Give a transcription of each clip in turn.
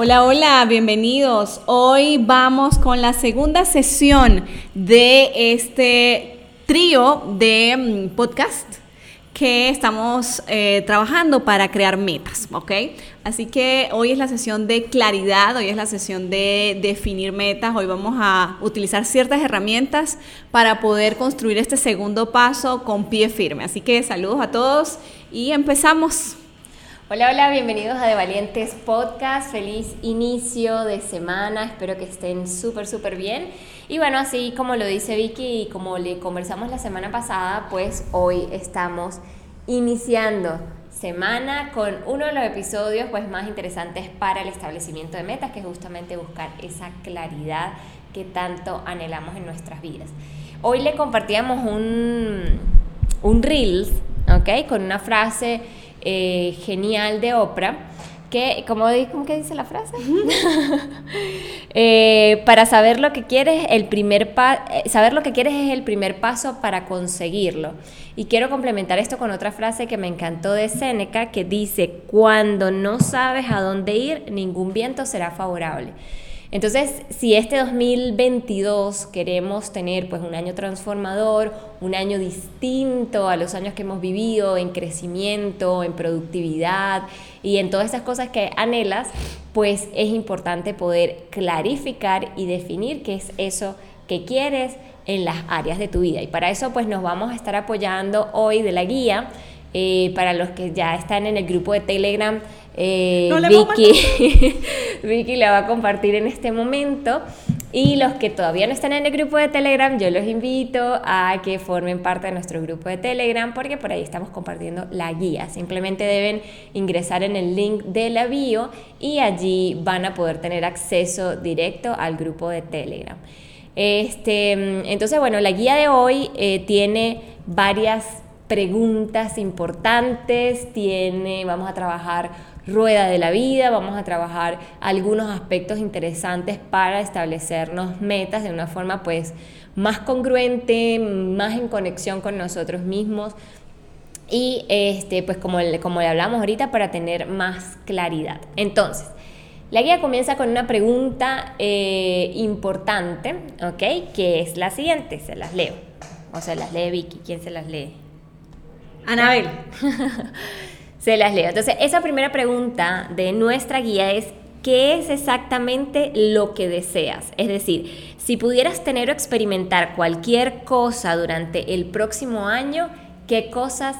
Hola, hola, bienvenidos. Hoy vamos con la segunda sesión de este trío de mm, podcast que estamos eh, trabajando para crear metas, ¿ok? Así que hoy es la sesión de claridad, hoy es la sesión de definir metas, hoy vamos a utilizar ciertas herramientas para poder construir este segundo paso con pie firme. Así que saludos a todos y empezamos. Hola, hola, bienvenidos a De Valientes Podcast. Feliz inicio de semana. Espero que estén súper, súper bien. Y bueno, así como lo dice Vicky y como le conversamos la semana pasada, pues hoy estamos iniciando semana con uno de los episodios pues más interesantes para el establecimiento de metas, que es justamente buscar esa claridad que tanto anhelamos en nuestras vidas. Hoy le compartíamos un, un Reels, ¿ok? Con una frase eh, genial de Oprah, que, como ¿cómo que dice la frase? Eh, para saber lo que quieres, el primer eh, saber lo que quieres es el primer paso para conseguirlo. Y quiero complementar esto con otra frase que me encantó de Seneca, que dice, cuando no sabes a dónde ir, ningún viento será favorable. Entonces, si este 2022 queremos tener pues un año transformador, un año distinto a los años que hemos vivido en crecimiento, en productividad y en todas esas cosas que anhelas, pues es importante poder clarificar y definir qué es eso que quieres en las áreas de tu vida. Y para eso pues nos vamos a estar apoyando hoy de la guía. Eh, para los que ya están en el grupo de Telegram, eh, Vicky, Vicky la va a compartir en este momento. Y los que todavía no están en el grupo de Telegram, yo los invito a que formen parte de nuestro grupo de Telegram porque por ahí estamos compartiendo la guía. Simplemente deben ingresar en el link de la bio y allí van a poder tener acceso directo al grupo de Telegram. Este, entonces, bueno, la guía de hoy eh, tiene varias preguntas importantes, tiene, vamos a trabajar rueda de la vida, vamos a trabajar algunos aspectos interesantes para establecernos metas de una forma pues más congruente, más en conexión con nosotros mismos y este pues como, como le hablamos ahorita para tener más claridad. Entonces, la guía comienza con una pregunta eh, importante, ¿ok? Que es la siguiente, se las leo. O se las lee Vicky, ¿quién se las lee? Anabel. Se las leo. Entonces, esa primera pregunta de nuestra guía es, ¿qué es exactamente lo que deseas? Es decir, si pudieras tener o experimentar cualquier cosa durante el próximo año, ¿qué cosas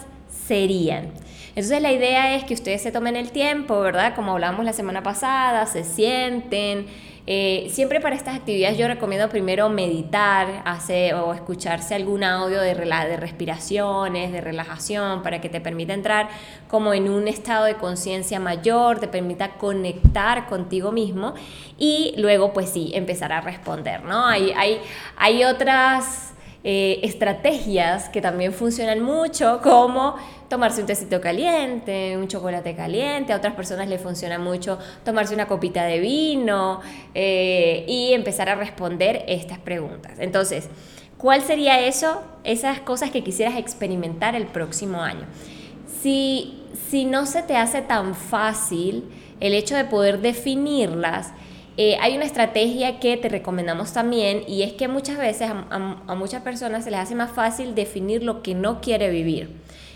serían? Entonces la idea es que ustedes se tomen el tiempo, ¿verdad? Como hablábamos la semana pasada, se sienten, eh, siempre para estas actividades yo recomiendo primero meditar hacer, o escucharse algún audio de, de respiraciones, de relajación, para que te permita entrar como en un estado de conciencia mayor, te permita conectar contigo mismo y luego pues sí, empezar a responder, ¿no? Hay, hay, hay otras eh, estrategias que también funcionan mucho, como tomarse un tecito caliente, un chocolate caliente, a otras personas les funciona mucho tomarse una copita de vino eh, y empezar a responder estas preguntas. Entonces, ¿cuál sería eso? Esas cosas que quisieras experimentar el próximo año. Si, si no se te hace tan fácil el hecho de poder definirlas, eh, hay una estrategia que te recomendamos también y es que muchas veces a, muchas personas se les hace más fácil definir lo que no quiere vivir.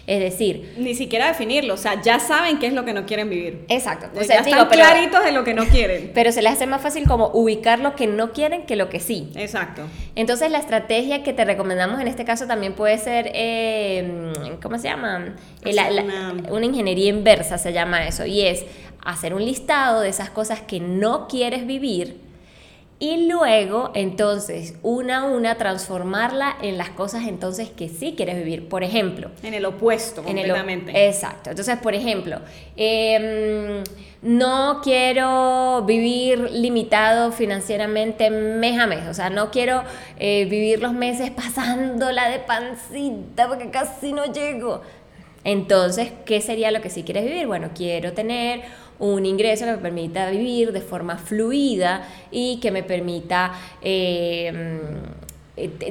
Es decir, ni siquiera definirlo, o sea, ya saben qué es lo que no quieren vivir. Exacto. O sea, están claritos de lo que no quieren. Pero se les hace más fácil como ubicar lo que no quieren que lo que sí. Exacto. Entonces, la estrategia que te recomendamos en este caso también puede ser, eh, ¿cómo se llama? una ingeniería inversa se llama eso, y es hacer un listado de esas cosas que no quieres vivir y luego entonces una a una transformarla en las cosas entonces que sí quieres vivir. Por ejemplo. En el opuesto, completamente. En el, exacto. Entonces, por ejemplo, em, no quiero vivir limitado financieramente mes a mes. O sea, no quiero eh, vivir los meses pasándola de pancita porque casi no llego. Entonces, ¿qué sería lo que sí quieres vivir? Bueno, quiero tener un ingreso que me permita vivir de forma fluida y que me permita eh,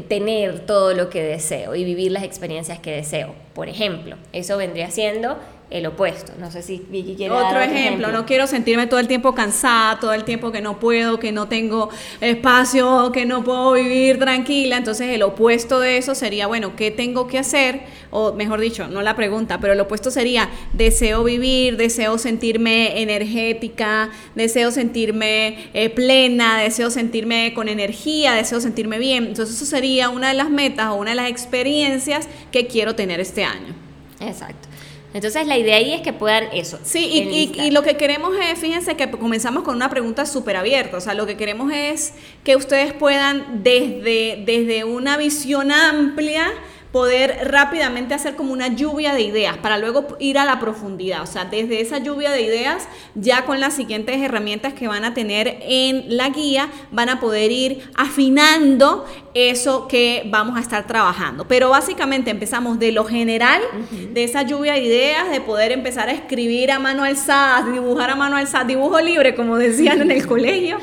tener todo lo que deseo y vivir las experiencias que deseo. Por ejemplo, eso vendría siendo el opuesto. No sé si Vicky quiere otro, dar otro ejemplo. No quiero sentirme todo el tiempo cansada, todo el tiempo que no puedo, que no tengo espacio, que no puedo vivir tranquila. Entonces el opuesto de eso sería, bueno, ¿qué tengo que hacer? O mejor dicho, no la pregunta, pero el opuesto sería, deseo vivir, deseo sentirme energética, deseo sentirme eh, plena, deseo sentirme con energía, deseo sentirme bien. Entonces eso sería una de las metas o una de las experiencias que quiero tener este año. Exacto. Entonces la idea ahí es que puedan eso. Sí, y, y, lo que queremos es, fíjense que comenzamos con una pregunta súper abierta, o sea, lo que queremos es que ustedes puedan desde, desde una visión amplia, poder rápidamente hacer como una lluvia de ideas para luego ir a la profundidad. O sea, desde esa lluvia de ideas, ya con las siguientes herramientas que van a tener en la guía, van a poder ir afinando eso que vamos a estar trabajando. Pero básicamente empezamos de lo general, de esa lluvia de ideas, de poder empezar a escribir a mano alzada, dibujar a mano alzada, dibujo libre, como decían en el colegio.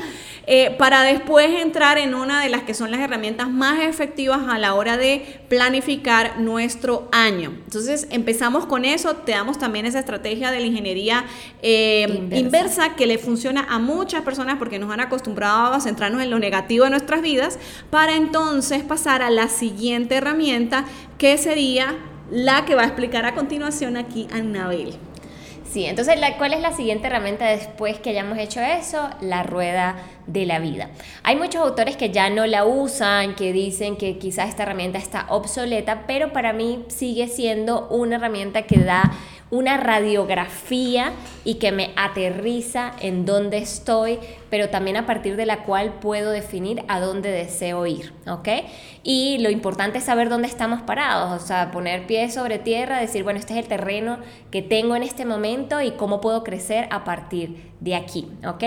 Eh, para después entrar en una de las que son las herramientas más efectivas a la hora de planificar nuestro año. Entonces empezamos con eso, te damos también esa estrategia de la ingeniería eh, inversa. que le funciona a muchas personas porque nos han acostumbrado a centrarnos en lo negativo de nuestras vidas, para entonces pasar a la siguiente herramienta que sería la que va a explicar a continuación aquí Annabel. Sí, entonces, ¿cuál es la siguiente herramienta después que hayamos hecho eso? La rueda de la vida. Hay muchos autores que ya no la usan, que dicen que quizás esta herramienta está obsoleta, pero para mí sigue siendo una herramienta que da una radiografía y que me aterriza en dónde estoy, pero también a partir de la cual puedo definir a dónde deseo ir, ¿ok? Y lo importante es saber dónde estamos parados, o sea, poner pie sobre tierra, decir, bueno, este es el terreno que tengo en este momento y cómo puedo crecer a partir de aquí, ¿ok?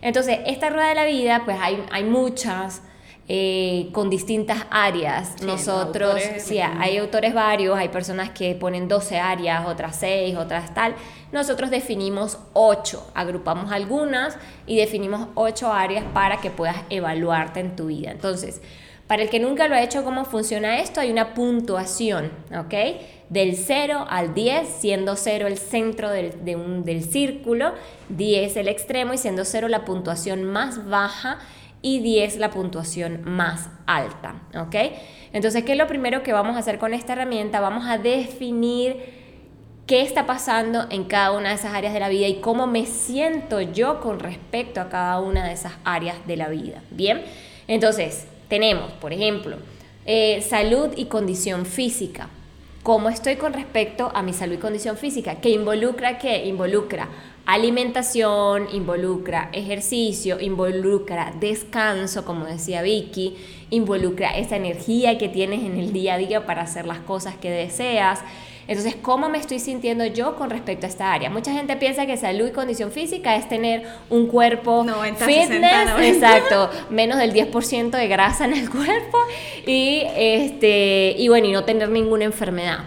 Entonces, esta rueda de la vida, pues hay, hay muchas eh, con distintas áreas. Nosotros, sí, hay autores varios, hay personas que ponen 12 áreas, otras 6, otras tal. Nosotros definimos 8, agrupamos algunas y definimos 8 áreas para que puedas evaluarte en tu vida. Entonces, para el que nunca lo ha hecho, ¿cómo funciona esto? Hay una puntuación, ¿ok? Del 0 al 10, siendo 0 el centro del, del círculo, 10 el extremo y siendo 0 la puntuación más baja y 10 la puntuación más alta, ¿ok? Entonces, ¿qué es lo primero que vamos a hacer con esta herramienta? Vamos a definir qué está pasando en cada una de esas áreas de la vida y cómo me siento yo con respecto a cada una de esas áreas de la vida. Bien, entonces tenemos, por ejemplo, eh, salud y condición física. ¿Cómo estoy con respecto a mi salud y condición física? ¿Qué involucra qué? Involucra Alimentación involucra ejercicio, involucra descanso, como decía Vicky, involucra esa energía que tienes en el día a día para hacer las cosas que deseas. Entonces, ¿cómo me estoy sintiendo yo con respecto a esta área? Mucha gente piensa que salud y condición física es tener un cuerpo fitness, exacto, menos del 10% de grasa en el cuerpo y este y bueno, y no tener ninguna enfermedad.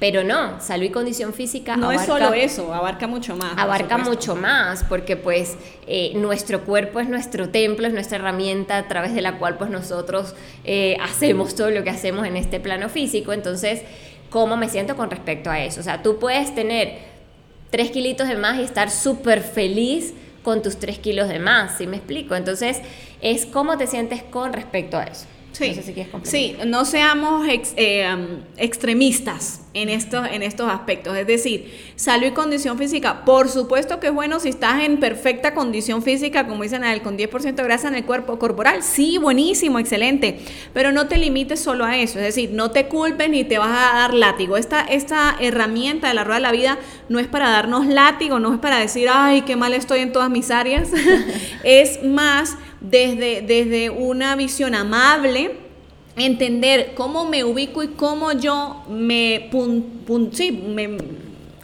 Pero no, salud y condición física. No es solo eso, abarca mucho más. Abarca mucho más, porque pues eh, nuestro cuerpo es nuestro templo, es nuestra herramienta a través de la cual pues nosotros eh, hacemos todo lo que hacemos en este plano físico. Entonces, ¿cómo me siento con respecto a eso? O sea, tú puedes tener tres kilitos de más y estar súper feliz con tus tres kilos de más, ¿sí me explico? Entonces, es cómo te sientes con respecto a eso. Sí, no, seamos eh, extremistas en estos, en estos aspectos. Es decir, salud y condición física. Por supuesto que es bueno si estás en perfecta condición física, como dicen, con 10% de grasa en el cuerpo corporal. Sí, buenísimo, excelente. Pero no te limites solo a eso. Es decir, no te culpes ni te vas a dar látigo. Esta, esta herramienta de la rueda de la vida no es para darnos látigo, no es para decir, ay, qué mal estoy en todas mis áreas. es más desde, desde una visión amable, entender cómo me ubico y cómo yo me, me,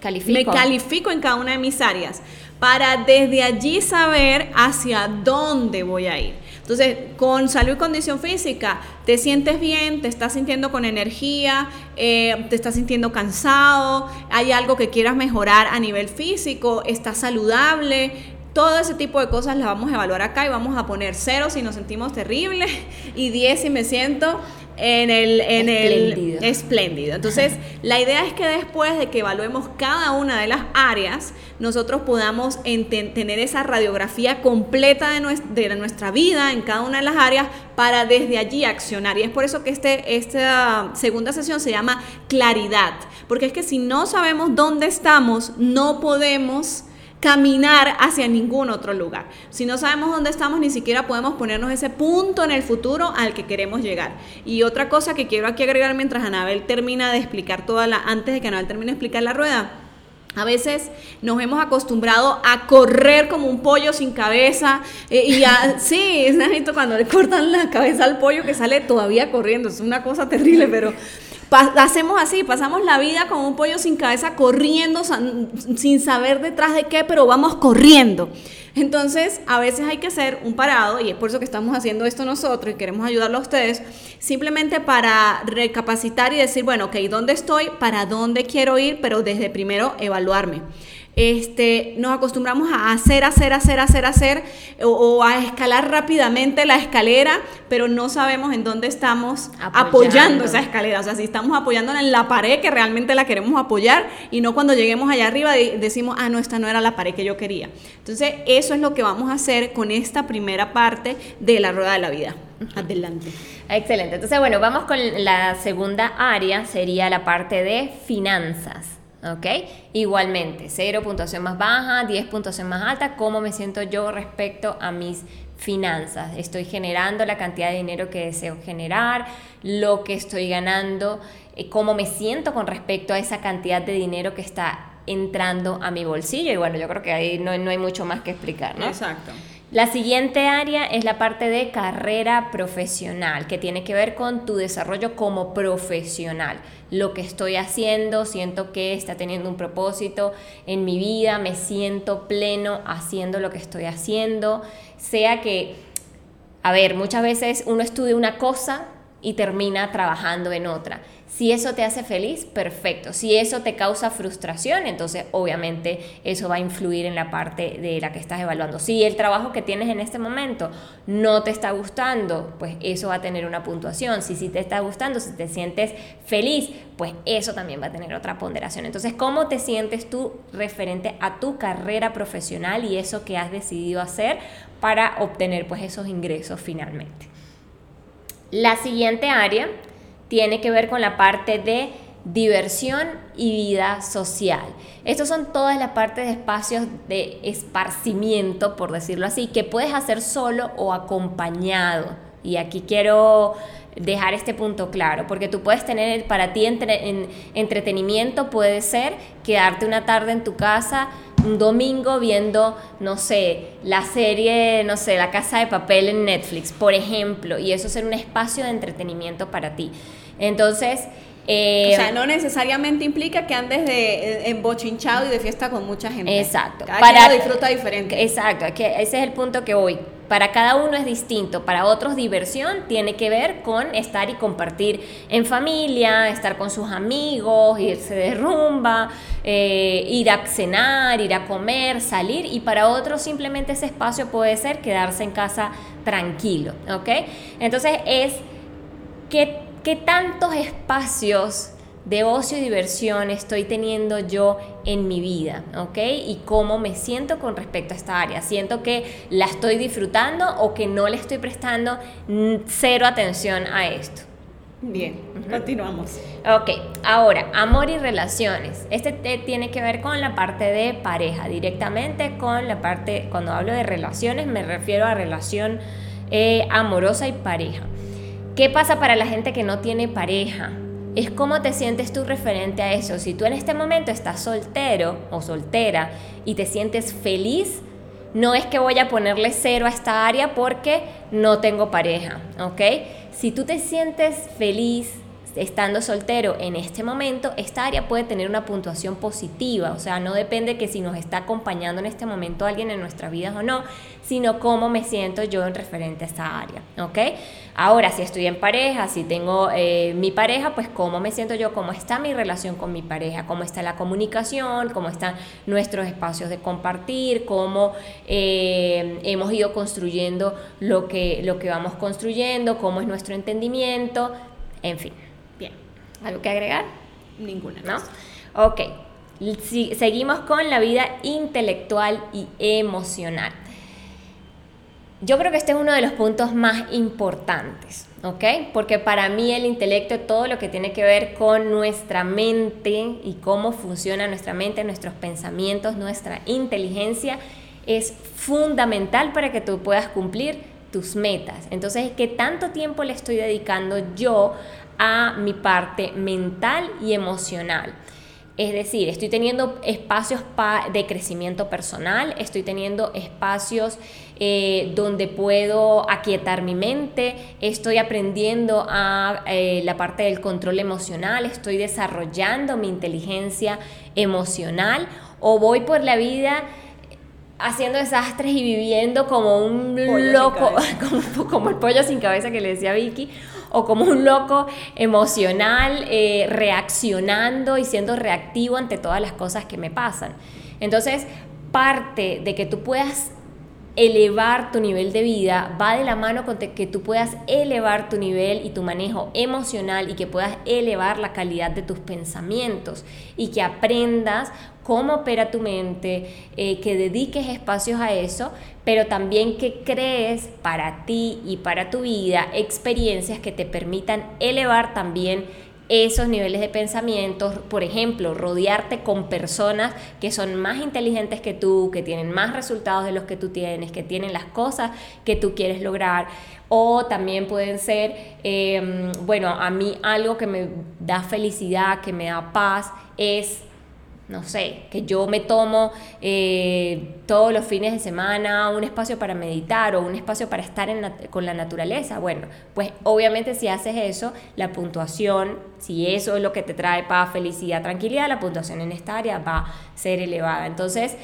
califico. me califico en cada una de mis áreas, para desde allí saber hacia dónde voy a ir. Entonces, con salud y condición física, te sientes bien, te estás sintiendo con energía, eh, te estás sintiendo cansado, hay algo que quieras mejorar a nivel físico, estás saludable, todo ese tipo de cosas las vamos a evaluar acá y vamos a poner cero si nos sentimos terribles y 10 si me siento en el, en espléndido. el espléndido. Entonces, la idea es que después de que evaluemos cada una de las áreas, nosotros podamos tener esa radiografía completa de, de, nuestra vida en cada una de las áreas para desde allí accionar. Y es por eso que este, esta segunda sesión se llama claridad, porque es que si no sabemos dónde estamos, no podemos caminar hacia ningún otro lugar. Si no sabemos dónde estamos, ni siquiera podemos ponernos ese punto en el futuro al que queremos llegar. Y otra cosa que quiero aquí agregar mientras Anabel termina de explicar toda la, antes de que Anabel termine de explicar la rueda, a veces nos hemos acostumbrado a correr como un pollo sin cabeza eh, y ya, sí, es cuando le cortan la cabeza al pollo que sale todavía corriendo, es una cosa terrible, pero hacemos así, pasamos la vida como un pollo sin cabeza corriendo, sin saber detrás de qué, pero vamos corriendo. Entonces, a veces hay que hacer un parado, y es por eso que estamos haciendo esto nosotros y queremos ayudarlo a ustedes, simplemente para recapacitar y decir, bueno, ok, ¿dónde estoy? ¿Para dónde quiero ir? Pero desde primero evaluarme este, nos acostumbramos a hacer, hacer, hacer, hacer, hacer, o, a escalar rápidamente la escalera, pero no sabemos en dónde estamos apoyando. esa escalera. O sea, si estamos apoyándola en la pared que realmente la queremos apoyar y no cuando lleguemos allá arriba decimos, ah, no, esta no era la pared que yo quería. Entonces, eso es lo que vamos a hacer con esta primera parte de la rueda de la vida. Adelante. Excelente. Entonces, bueno, vamos con la segunda área, sería la parte de finanzas. ¿Ok? Igualmente, 0 puntuación más baja, 10 puntuación más alta, ¿cómo me siento yo respecto a mis finanzas? Estoy generando la cantidad de dinero que deseo generar, lo que estoy ganando, eh, cómo me siento con respecto a esa cantidad de dinero que está entrando a mi bolsillo. Y bueno, yo creo que ahí no, no hay mucho más que explicar, ¿no? Exacto. La siguiente área es la parte de carrera profesional, que tiene que ver con tu desarrollo como profesional. Lo que estoy haciendo, siento que está teniendo un propósito en mi vida, me siento pleno haciendo lo que estoy haciendo, sea que, a ver, muchas veces uno estudia una cosa y termina trabajando en otra. Si eso te hace feliz, perfecto. Si eso te causa frustración, entonces obviamente eso va a influir en la parte de la que estás evaluando. Si el trabajo que tienes en este momento no te está gustando, pues eso va a tener una puntuación. Si sí te está gustando, si te sientes feliz, pues eso también va a tener otra ponderación. Entonces, ¿cómo te sientes tú referente a tu carrera profesional y eso que has decidido hacer para obtener pues esos ingresos finalmente? La siguiente área tiene que ver con la parte de diversión y vida social. Estos son todas las partes de espacios de esparcimiento, por decirlo así, que puedes hacer solo o acompañado. Y aquí quiero dejar este punto claro, porque tú puedes tener para ti en, entretenimiento, puede ser quedarte una tarde en tu casa un domingo viendo, no sé, la serie, no sé, La Casa de Papel en Netflix, por ejemplo, y eso ser un espacio de entretenimiento para ti. Entonces, eh, o sea, no necesariamente implica que andes de embochinchado y de fiesta con mucha gente. Exacto. Cada para, quien lo disfruta diferente. Exacto, que ese es el punto que voy. Para cada uno es distinto. Para otros diversión tiene que ver con estar y compartir en familia, estar con sus amigos, irse de rumba, eh, ir a cenar, ir a comer, salir. Y para otros simplemente ese espacio puede ser quedarse en casa tranquilo, ¿ok? Entonces es que ¿Qué tantos espacios de ocio y diversión estoy teniendo yo en mi vida, ¿ok? Y cómo me siento con respecto a esta área. Siento que la estoy disfrutando o que no le estoy prestando cero atención a esto. Bien, continuamos. Ok, ahora, amor y relaciones. Este tiene que ver con la parte de pareja, directamente con la parte, cuando hablo de relaciones me refiero a relación eh, amorosa y pareja. ¿Qué pasa para la gente que no tiene pareja? Es cómo te sientes tú referente a eso. Si tú en este momento estás soltero o soltera y te sientes feliz, no es que voy a ponerle cero a esta área porque no tengo pareja, ¿ok? Si tú te sientes feliz estando soltero en este momento, esta área puede tener una puntuación positiva, o sea, no depende que si nos está acompañando en este momento alguien en nuestras vidas o no, sino cómo me siento yo en referente a esta área, ¿ok? Ahora, si estoy en pareja, si tengo eh, mi pareja, pues cómo me siento yo, cómo está mi relación con mi pareja, cómo está la comunicación, cómo están nuestros espacios de compartir, cómo eh, hemos ido construyendo lo que, lo que vamos construyendo, cómo es nuestro entendimiento, en fin. ¿Algo que agregar? Ninguna. ¿No? Ok. seguimos con la vida intelectual y emocional. Yo creo que este es uno de los puntos más importantes, ¿ok? Porque para mí el intelecto, todo lo que tiene que ver con nuestra mente y cómo funciona nuestra mente, nuestros pensamientos, nuestra inteligencia, es fundamental para que tú puedas cumplir tus metas. Entonces, ¿qué tanto tiempo le estoy dedicando yo a mi parte mental y emocional? Es decir, estoy teniendo espacios de crecimiento personal, estoy teniendo espacios eh, donde puedo aquietar mi mente, estoy aprendiendo a eh, la parte del control emocional, estoy desarrollando mi inteligencia emocional o voy por la vida haciendo desastres y viviendo como un loco, como, como, el pollo sin cabeza que le decía Vicky, o como un loco emocional, eh, reaccionando y siendo reactivo ante todas las cosas que me pasan. Entonces, parte de que tú puedas elevar tu nivel de vida va de la mano con que tú puedas elevar tu nivel y tu manejo emocional y que puedas elevar la calidad de tus pensamientos y que aprendas cómo opera tu mente, eh, que dediques espacios a eso, pero también que crees para ti y para tu vida experiencias que te permitan elevar también esos niveles de pensamiento, por ejemplo, rodearte con personas que son más inteligentes que tú, que tienen más resultados de los que tú tienes, que tienen las cosas que tú quieres lograr, o también pueden ser, em, bueno, a mí algo que me da felicidad, que me da paz, es no sé, que yo me tomo eh, todos los fines de semana un espacio para meditar o un espacio para estar con la naturaleza. Bueno, pues obviamente si haces eso, la puntuación, si eso es lo que te trae paz, felicidad, tranquilidad, la puntuación en esta área va a ser elevada. Entonces,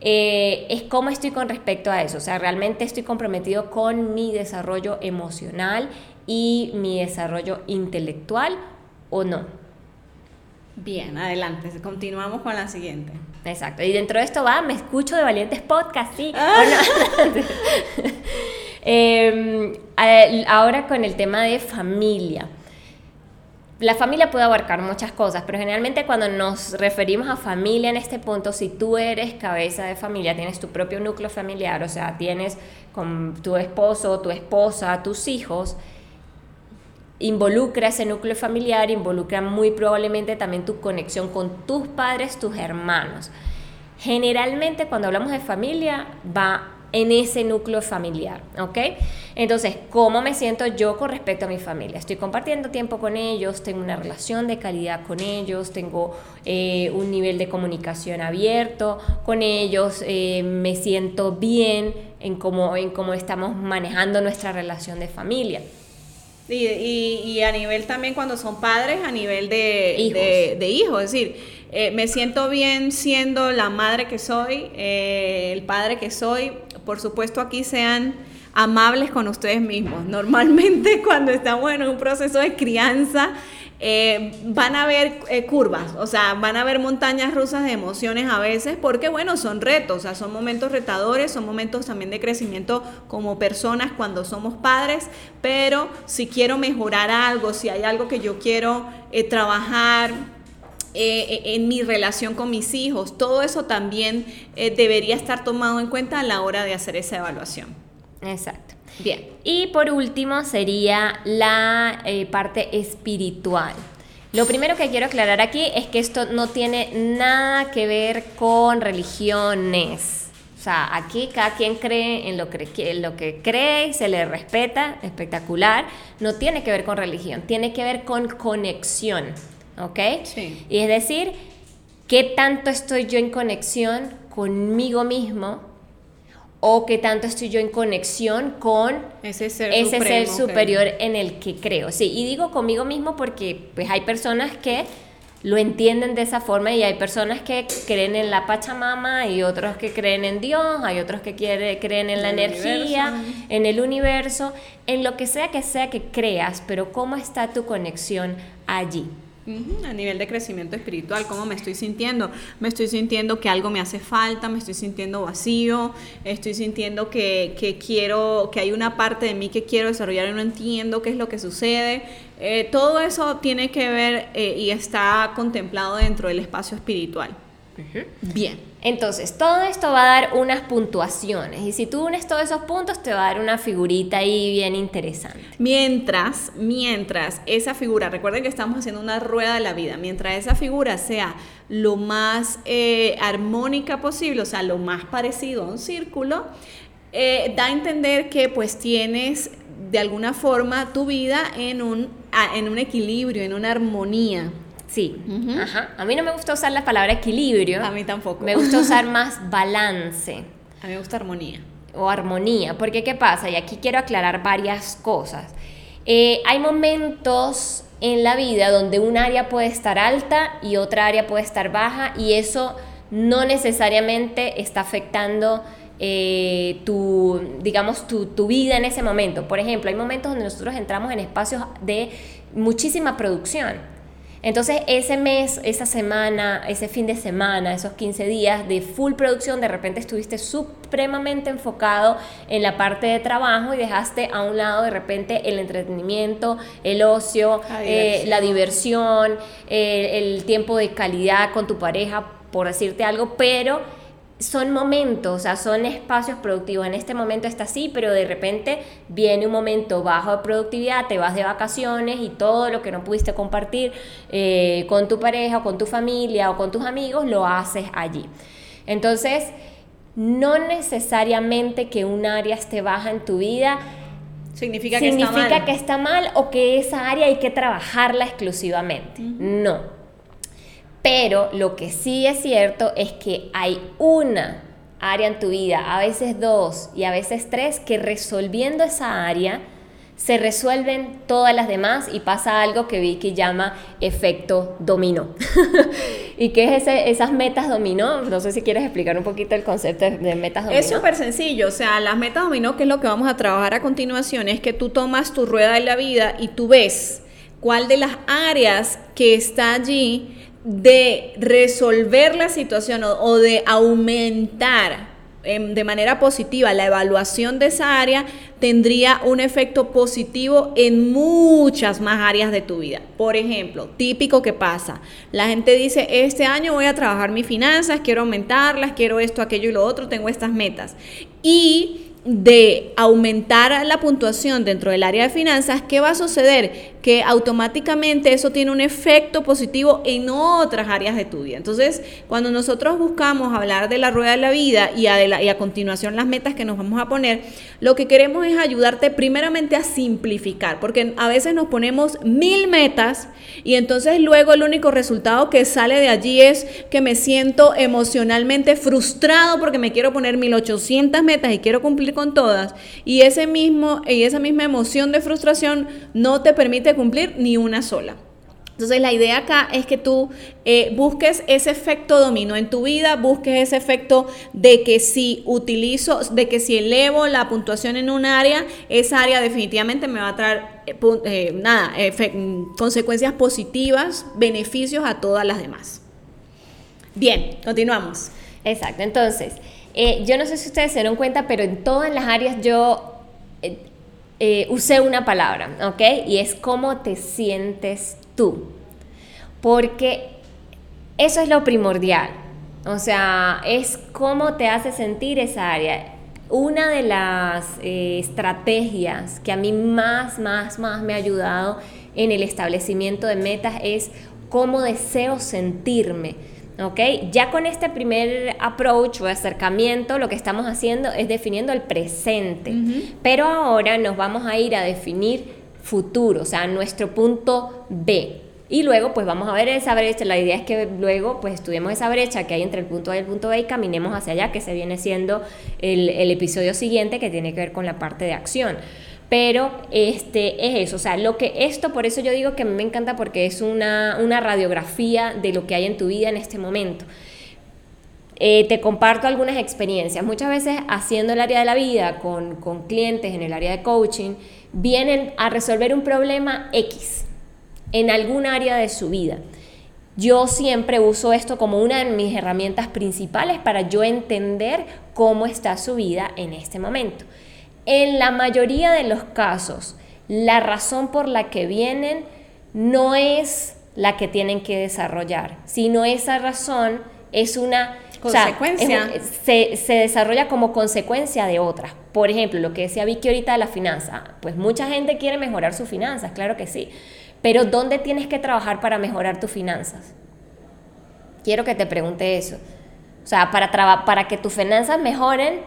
eh, es cómo estoy con respecto a eso. O sea, realmente estoy comprometido con mi desarrollo emocional y mi desarrollo intelectual o no. Bien, adelante, continuamos con la siguiente. Exacto, y dentro de esto va, me escucho de Valientes Podcast, sí. Ah. Em, ahora con el tema de familia. La familia puede abarcar muchas cosas, pero generalmente cuando nos referimos a familia en este punto, si tú eres cabeza de familia, tienes tu propio núcleo familiar, o sea, tienes con tu esposo, tu esposa, tus hijos, involucra ese núcleo familiar, involucra muy probablemente también tu conexión con tus padres, tus hermanos. Generalmente cuando hablamos de familia va en ese núcleo familiar, ¿ok? Entonces, ¿cómo me siento yo con respecto a mi familia? Estoy compartiendo tiempo con ellos, tengo una relación de calidad con ellos, tengo eh, un nivel de comunicación abierto con ellos, eh, me siento bien en cómo, en cómo estamos manejando nuestra relación de familia. Y, y, a nivel también cuando son padres, a nivel de hijos, de, hijos. es decir, eh, me siento bien siendo la madre que soy, eh, el padre que soy. Por supuesto, aquí sean amables con ustedes mismos. Normalmente cuando estamos en un proceso de crianza, eh, van a haber eh, curvas, o sea, van a haber montañas rusas de emociones a veces, porque bueno, son retos, o sea, son momentos retadores, son momentos también de crecimiento como personas cuando somos padres, pero si quiero mejorar algo, si hay algo que yo quiero eh, trabajar, en mi relación con mis hijos. Todo eso también debería estar tomado en cuenta a la hora de hacer esa evaluación. Exacto. Bien. Y por último sería la eh, parte espiritual. Lo primero que quiero aclarar aquí es que esto no tiene nada que ver con religiones. O sea, aquí cada quien cree en lo que, en lo que cree, se le respeta, espectacular. No tiene que ver con religión, tiene que ver con conexión. ¿Ok? Sí. Y es decir, ¿qué tanto estoy yo en conexión conmigo mismo o qué tanto estoy yo en conexión con ese ser ese supremo ser superior en el que creo. Sí, y digo conmigo mismo porque pues hay personas que lo entienden de esa forma y hay personas que creen en la Pachamama y otros que creen en Dios, hay otros que quiere, creen en la energía, en el universo, en lo que sea que sea que creas, pero cómo está tu conexión allí. A nivel de crecimiento espiritual, ¿cómo me estoy sintiendo? Me estoy sintiendo que algo me hace falta, me estoy sintiendo vacío, estoy sintiendo que, que quiero, que hay una parte de mí que quiero desarrollar y no entiendo qué es lo que sucede. Eh, todo eso tiene que ver eh, y está contemplado dentro del espacio espiritual. Bien. Entonces, todo esto va a dar unas puntuaciones y si tú unes todos esos puntos te va a dar una figurita ahí bien interesante. Mientras, mientras esa figura, recuerden que estamos haciendo una rueda de la vida, mientras esa figura sea lo más eh, armónica posible, o sea, lo más parecido a un círculo, eh, da a entender que pues tienes de alguna forma tu vida en un, en un equilibrio, en una armonía. Sí, ajá. A mí no me gusta usar la palabra equilibrio. A mí tampoco. Me gusta usar más balance. A mí me gusta armonía. O armonía, porque ¿qué pasa? Y aquí quiero aclarar varias cosas. Eh, hay momentos en la vida donde un área puede estar alta y otra área puede estar baja y eso no necesariamente está afectando eh, tu, digamos, tu, tu, vida en ese momento. Por ejemplo, hay momentos donde nosotros entramos en espacios de muchísima producción entonces ese mes, esa semana, ese fin de semana, esos 15 días de full producción, de repente estuviste supremamente enfocado en la parte de trabajo y dejaste a un lado de repente el entretenimiento, el ocio, eh, la diversión, el tiempo de calidad con tu pareja, por decirte algo, pero son momentos, o sea, son espacios productivos. En este momento está así, pero de repente viene un momento bajo de productividad, te vas de vacaciones y todo lo que no pudiste compartir eh, con tu pareja o con tu familia o con tus amigos, lo haces allí. Entonces, no necesariamente que un área esté baja en tu vida significa, que, está mal. que está mal o que esa área hay que trabajarla exclusivamente. No pero lo que sí es cierto es que hay una área en tu vida, a veces dos y a veces tres, que resolviendo esa área se resuelven todas las demás y pasa algo que vi que llama efecto dominó. ¿Y qué es esas metas dominó? No sé si quieres explicar un poquito el concepto de metas dominó. Es súper sencillo, o sea, las metas dominó, que es lo que vamos a trabajar a continuación, es que tú tomas tu rueda de la vida y tú ves cuál de las áreas que está allí de resolver la situación o, de aumentar em, de manera positiva la evaluación de esa área tendría un efecto positivo en muchas más áreas de tu vida. Por ejemplo, típico que pasa, la gente dice, este año voy a trabajar mis finanzas, quiero aumentarlas, quiero esto, aquello y lo otro, tengo estas metas. Y de aumentar la puntuación dentro del área de finanzas, ¿qué va a suceder? Que automáticamente eso tiene un efecto positivo en otras áreas de tu vida. Entonces, cuando nosotros buscamos hablar de la rueda de la vida y a, y a continuación las metas que nos vamos a poner, lo que queremos es ayudarte primeramente a simplificar, porque a veces nos ponemos mil metas y entonces luego el único resultado que sale de allí es que me siento emocionalmente frustrado porque me quiero poner 1800 metas y quiero cumplir con todas y ese mismo y esa misma emoción de frustración no te permite cumplir ni una sola. Entonces la idea acá es que tú eh, busques ese efecto dominó en tu vida, busques ese efecto de que si utilizo, de que si elevo la puntuación en un área, esa área definitivamente me va a traer eh, eh, nada, consecuencias positivas, beneficios a todas las demás. Bien, continuamos. Exacto, entonces yo no sé si ustedes se dieron cuenta, pero en todas las áreas yo eh, eh, usé una palabra, ¿ok? Y es cómo te sientes tú. Porque eso es lo primordial. O sea, es cómo te hace sentir esa área. Una de las estrategias que a mí más, más, más me ha ayudado en el establecimiento de metas es cómo deseo sentirme ¿ok? Ya con este primer approach o acercamiento, lo que estamos haciendo es definiendo el presente, pero ahora nos vamos a ir a definir futuro, o sea, nuestro punto B. Y luego, pues vamos a ver esa brecha. La idea es que luego, pues estudiemos esa brecha que hay entre el punto A y el punto B y caminemos hacia allá, que se viene siendo el, el episodio siguiente que tiene que ver con la parte de acción. Pero este, es eso, o sea, lo que esto, por eso yo digo que me encanta porque es una, una radiografía de lo que hay en tu vida en este momento. Eh, te comparto algunas experiencias. Muchas veces haciendo el área de la vida con, con clientes en el área de coaching, vienen a resolver un problema X en algún área de su vida. Yo siempre uso esto como una de mis herramientas principales para yo entender cómo está su vida en este momento. En la mayoría de los casos, la razón por la que vienen no es la que tienen que desarrollar, sino esa razón es una consecuencia. se, se, desarrolla como consecuencia de otra. Por ejemplo, lo que decía Vicky ahorita de la finanza, pues mucha gente quiere mejorar sus finanzas, claro que sí, pero ¿dónde tienes que trabajar para mejorar tus finanzas? Quiero que te pregunte eso. O sea, para, para que tus finanzas mejoren,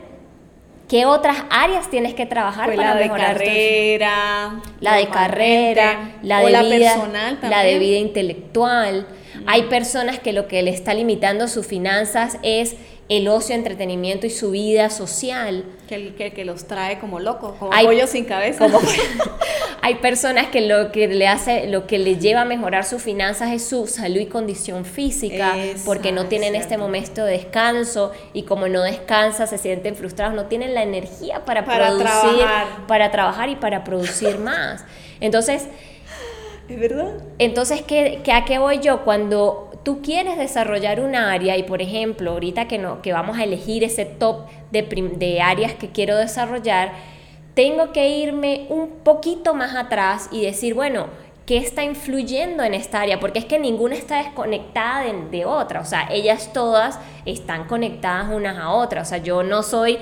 ¿Qué otras áreas tienes que trabajar pues para la mejorar de carrera, la de carrera, la de la vida, personal también. la de vida intelectual. Hay personas que lo que le está limitando sus finanzas es el ocio, entretenimiento y su vida social. Que, que, que los trae como locos, como Hay- pollo sin cabeza. Como- hay personas que lo que le hace, lo que le lleva a mejorar sus finanzas es su salud y condición física, Esa, porque no es tienen este momento de descanso y como no descansan se sienten frustrados, no tienen la energía para, Para producir, trabajar. para trabajar y para producir más. Entonces, ¿Es verdad? entonces, ¿qué, qué- ¿a qué voy yo? Cuando tú quieres desarrollar un área y, por ejemplo, ahorita que, no, que vamos a elegir ese top de, de áreas que quiero desarrollar, tengo que irme un poquito más atrás y decir, bueno, ¿qué está influyendo en esta área? Porque es que ninguna está desconectada de, de otra, o sea, ellas todas están conectadas unas a otras, o sea, yo no soy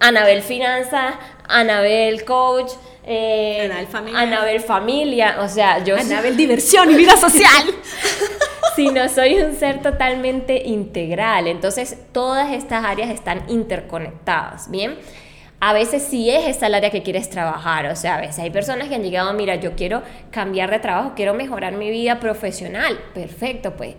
Anabel Finanzas, Anabel Coach, eh, Anabel Familia. Anabel Familia, o sea, yo soy- diversión y vida social. sino soy un ser totalmente integral. Entonces, todas estas áreas están interconectadas, ¿bien? A veces sí es esa el área que quieres trabajar, o sea, a veces hay personas que han llegado, mira, yo quiero cambiar de trabajo, quiero mejorar mi vida profesional. Perfecto, pues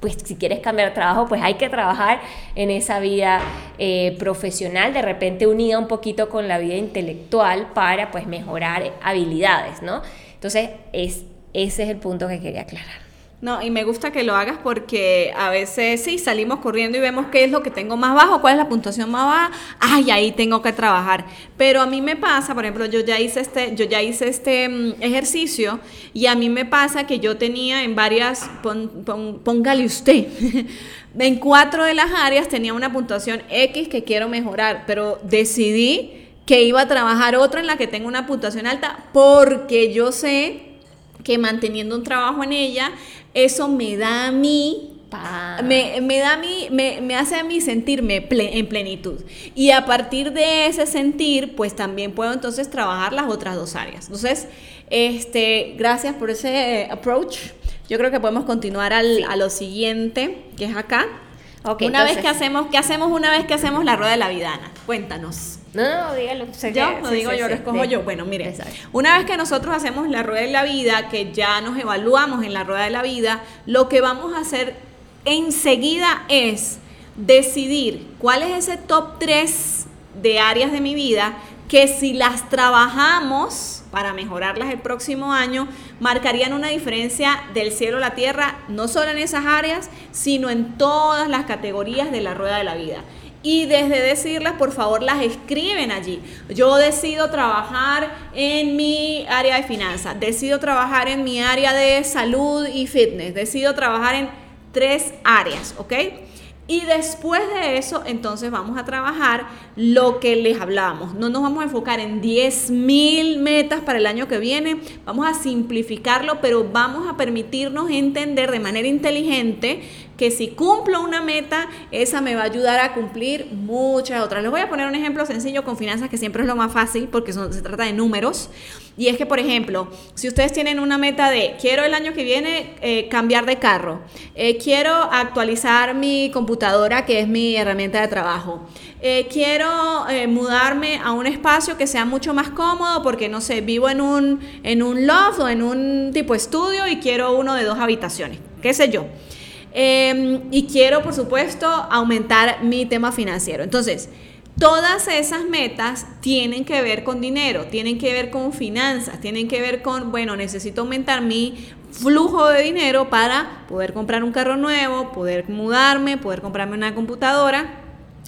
pues si quieres cambiar de trabajo, pues hay que trabajar en esa vida eh, profesional, de repente unida un poquito con la vida intelectual para pues mejorar habilidades, ¿no? Entonces, es, ese es el punto que quería aclarar. No, y me gusta que lo hagas porque a veces sí salimos corriendo y vemos qué es lo que tengo más bajo, cuál es la puntuación más baja, ay, ahí tengo que trabajar. Pero a mí me pasa, por ejemplo, yo ya hice este, yo ya hice este mm, ejercicio y a mí me pasa que yo tenía en varias, póngale usted, en cuatro de las áreas tenía una puntuación X que quiero mejorar, pero decidí que iba a trabajar otra en la que tengo una puntuación alta porque yo sé que manteniendo un trabajo en ella, eso me da a mí, me, me da a mí, me, me hace a mí sentirme ple- en plenitud. Y a partir de ese sentir, pues también puedo entonces trabajar las otras dos áreas. Entonces, este, gracias por ese eh, approach. Yo creo que podemos continuar al- a lo siguiente, que es acá. Una vez que hacemos, ¿qué hacemos una vez que hacemos la rueda de la vida, Ana? Cuéntanos. No, no, dígalo. sé ¿Yo? que- sí, digo sí, yo, sí, lo escojo yo. Bueno, mire, Exacto. una vez que nosotros hacemos la rueda de la vida, que ya nos evaluamos en la rueda de la vida, lo que vamos a hacer enseguida es decidir cuál es ese top 3 de áreas de mi vida que si las trabajamos para mejorarlas el próximo año, marcarían una diferencia del cielo a la tierra, no solo en esas áreas, sino en todas las categorías de la rueda de la vida. Y desde decirlas, por favor, las escriben allí. Yo decido trabajar en mi área de finanzas, decido trabajar en mi área de salud y fitness, decido trabajar en tres áreas, ¿ok? Y después de eso, entonces vamos a trabajar lo que les hablábamos. No nos vamos a enfocar en 10.000 metas para el año que viene, vamos a simplificarlo, pero vamos a permitirnos entender de manera inteligente que si cumplo una meta, esa me va a ayudar a cumplir muchas otras. Les voy a poner un ejemplo sencillo con finanzas que siempre es lo más fácil porque se trata de números. Y es que, por ejemplo, si ustedes tienen una meta de quiero el año que viene eh, cambiar de carro, eh, quiero actualizar mi computadora, que es mi herramienta de trabajo, eh, quiero mudarme a un espacio que sea mucho más cómodo porque, no sé, vivo en un, en un loft o en un tipo estudio y quiero uno de dos habitaciones, qué sé yo. Em, y quiero, por supuesto, aumentar mi tema financiero. Entonces, Todas esas metas tienen que ver con dinero, tienen que ver con finanzas, tienen que ver con, bueno, necesito aumentar mi flujo de dinero para poder comprar un carro nuevo, poder mudarme, poder comprarme una computadora.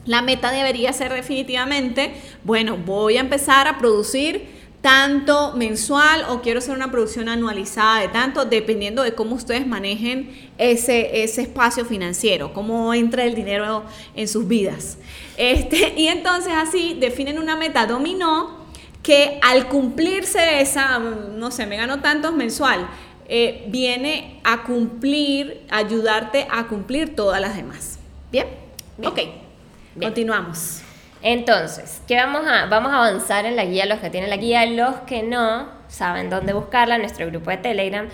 La meta debería ser definitivamente, bueno, voy a empezar a producir tanto mensual o quiero hacer una producción anualizada de tanto, dependiendo de cómo ustedes manejen ese, ese espacio financiero, cómo entra el dinero en sus vidas. Este, y entonces así definen una meta dominó que al cumplirse esa, no sé, me gano tantos mensual, eh, viene a cumplir, ayudarte a cumplir todas las demás. ¿Bien? Ok, continuamos. Entonces, ¿qué vamos a, vamos a avanzar en la guía, los que tienen la guía, los que no saben dónde buscarla, nuestro grupo de Telegram.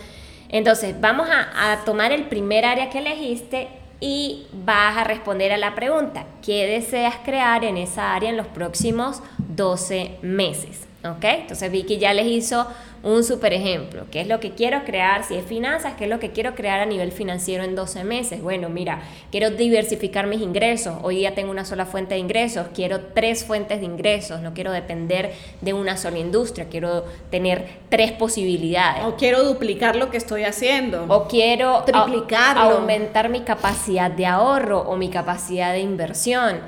Entonces, vamos a, a tomar el primer área que elegiste y vas a responder a la pregunta, ¿qué deseas crear en esa área en los próximos 12 meses? ¿Ok? Entonces Vicky ya les hizo un super ejemplo. ¿Qué es lo que quiero crear? Si es finanzas, ¿qué es lo que quiero crear a nivel financiero en 12 meses? Bueno, mira, quiero diversificar mis ingresos. Hoy día tengo una sola fuente de ingresos. Quiero tres fuentes de ingresos. No quiero depender de una sola industria. Quiero tener tres posibilidades. O quiero duplicar lo que estoy haciendo. O quiero triplicarlo. aumentar mi capacidad de ahorro o mi capacidad de inversión.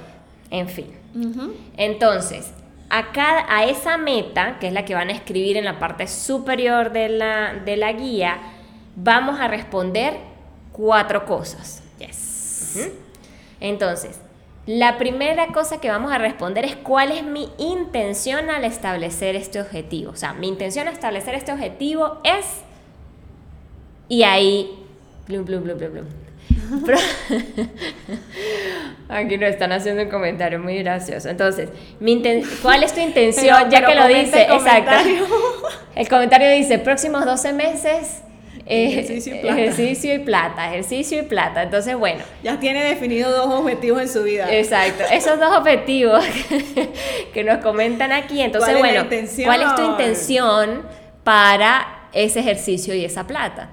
En fin. Entonces, a, a esa meta, que es la que van a escribir en la parte superior de la, de la guía, vamos a responder cuatro cosas. Yes. Entonces, la primera cosa que vamos a responder es cuál es mi intención al establecer este objetivo. O sea, mi intención al establecer este objetivo es... Y ahí... Blum, blum, blum, blum, blum. Aquí nos están haciendo un comentario muy gracioso. Entonces, ¿cuál es tu intención? ya que lo dice, exacto. El comentario dice, próximos 12 meses. ejercicio, y plata. ejercicio y plata, ejercicio y plata. Entonces, bueno. Ya tiene definido dos objetivos en su vida. Exacto, esos dos objetivos que nos comentan aquí. Entonces, bueno, ¿cuál es tu intención para ese ejercicio y esa plata?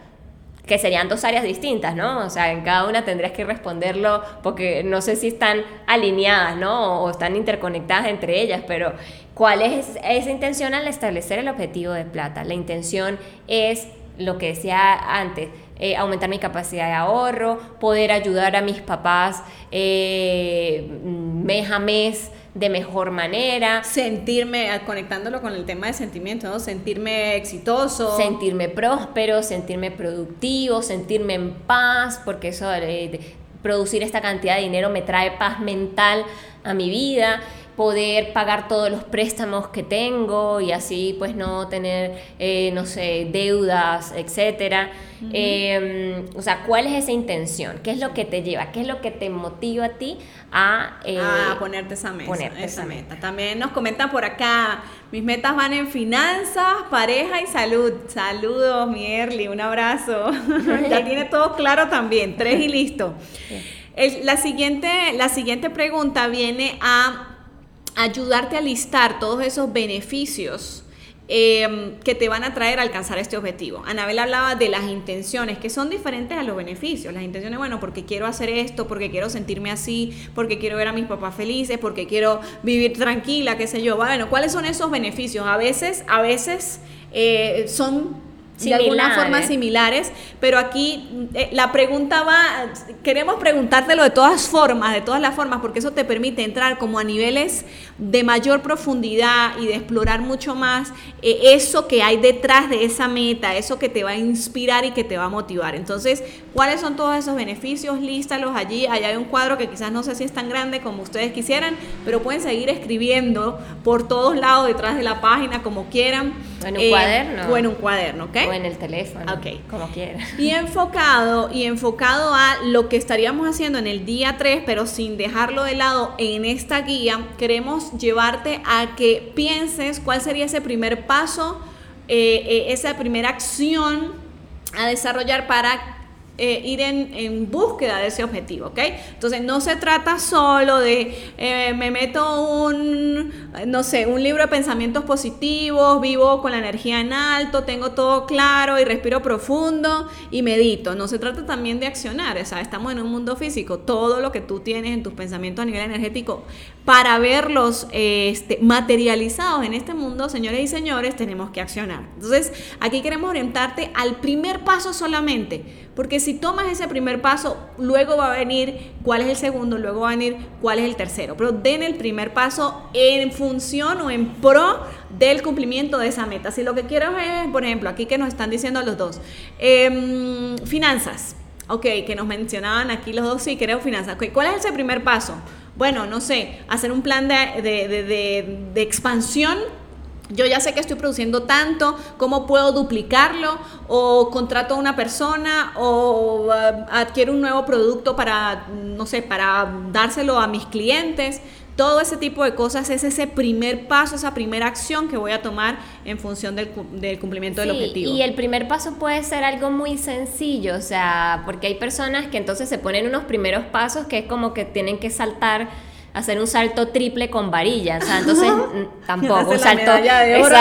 Que serían dos áreas distintas, ¿no? O sea, en cada una tendrías que responderlo porque no sé si están alineadas, ¿no? O están interconectadas entre ellas, pero ¿cuál es esa intención al establecer el objetivo de plata? La intención es lo que decía antes, eh, aumentar mi capacidad de ahorro, poder ayudar a mis papás eh, mes a mes de mejor manera. Sentirme, conectándolo con el tema de sentimiento, ¿no? Sentirme exitoso. Sentirme próspero, sentirme productivo, sentirme en paz, porque eso producir esta cantidad de dinero me trae paz mental a mi vida poder pagar todos los préstamos que tengo y así pues no tener, eh, no sé, deudas, etcétera. Em, o sea, ¿cuál es esa intención? ¿Qué es lo que te lleva? ¿Qué es lo que te motiva a ti a, eh, ponerte esa meta? esa, meta. También nos comentan por acá, mis metas van en finanzas, pareja y salud. Saludos, mi Erly, un abrazo. ya tiene todo claro también, tres y listo. la, siguiente, la siguiente pregunta viene a ayudarte a listar todos esos beneficios em, que te van a traer a alcanzar este objetivo. Anabel hablaba de las intenciones, que son diferentes a los beneficios. Las intenciones, bueno, porque quiero hacer esto, porque quiero sentirme así, porque quiero ver a mis papás felices, porque quiero vivir tranquila, qué sé yo. Bueno, ¿cuáles son esos beneficios? A veces, a veces eh, son de alguna forma similares, pero aquí eh, la pregunta va, queremos preguntártelo de todas formas, de todas las formas, porque eso te permite entrar como a niveles de mayor profundidad y de explorar mucho más eh, eso que hay detrás de esa meta, eso que te va a inspirar y que te va a motivar. Entonces, ¿cuáles son todos esos beneficios? Lístalos allí, allá hay un cuadro que quizás no sé si es tan grande como ustedes quisieran, pero pueden seguir escribiendo por todos lados detrás de la página como quieran. en un cuaderno. O en un cuaderno, ¿ok? O en el teléfono. Ok. Como quieras. Y enfocado, y enfocado a lo que estaríamos haciendo en el día 3, pero sin dejarlo de lado en esta guía, queremos llevarte a que pienses cuál sería ese primer paso, eh, eh, esa primera acción a desarrollar para eh, ir en, búsqueda de ese objetivo, ¿ok? Entonces no se trata solo de me meto un, no sé, un libro de pensamientos positivos, vivo con la energía en alto, tengo todo claro y respiro profundo y medito. No se trata también de accionar, o estamos en un mundo físico, todo lo que tú tienes en tus pensamientos a nivel energético, para verlos este, materializados en este mundo, señores y señores, tenemos que accionar. Entonces, aquí queremos orientarte al primer paso solamente porque si tomas ese primer paso, luego va a venir cuál es el segundo, luego va a venir cuál es el tercero. Pero den el primer paso en función o en pro del cumplimiento de esa meta. Si lo que quiero es, por ejemplo, aquí que nos están diciendo los dos, em, finanzas. Ok, que nos mencionaban aquí los dos, sí, queremos finanzas. ¿Cuál es ese primer paso? Bueno, no sé, hacer un plan de, de expansión yo ya sé que estoy produciendo tanto, ¿cómo puedo duplicarlo? O contrato a una persona o uh, adquiero un nuevo producto para, no sé, para dárselo a mis clientes. Todo ese tipo de cosas es ese primer paso, esa primera acción que voy a tomar en función del, cumplimiento del objetivo. Y el primer paso puede ser algo muy sencillo, o sea, porque hay personas que entonces se ponen unos primeros pasos que es como que tienen que saltar hacer un salto triple con varillas, o sea, entonces tampoco un salto oro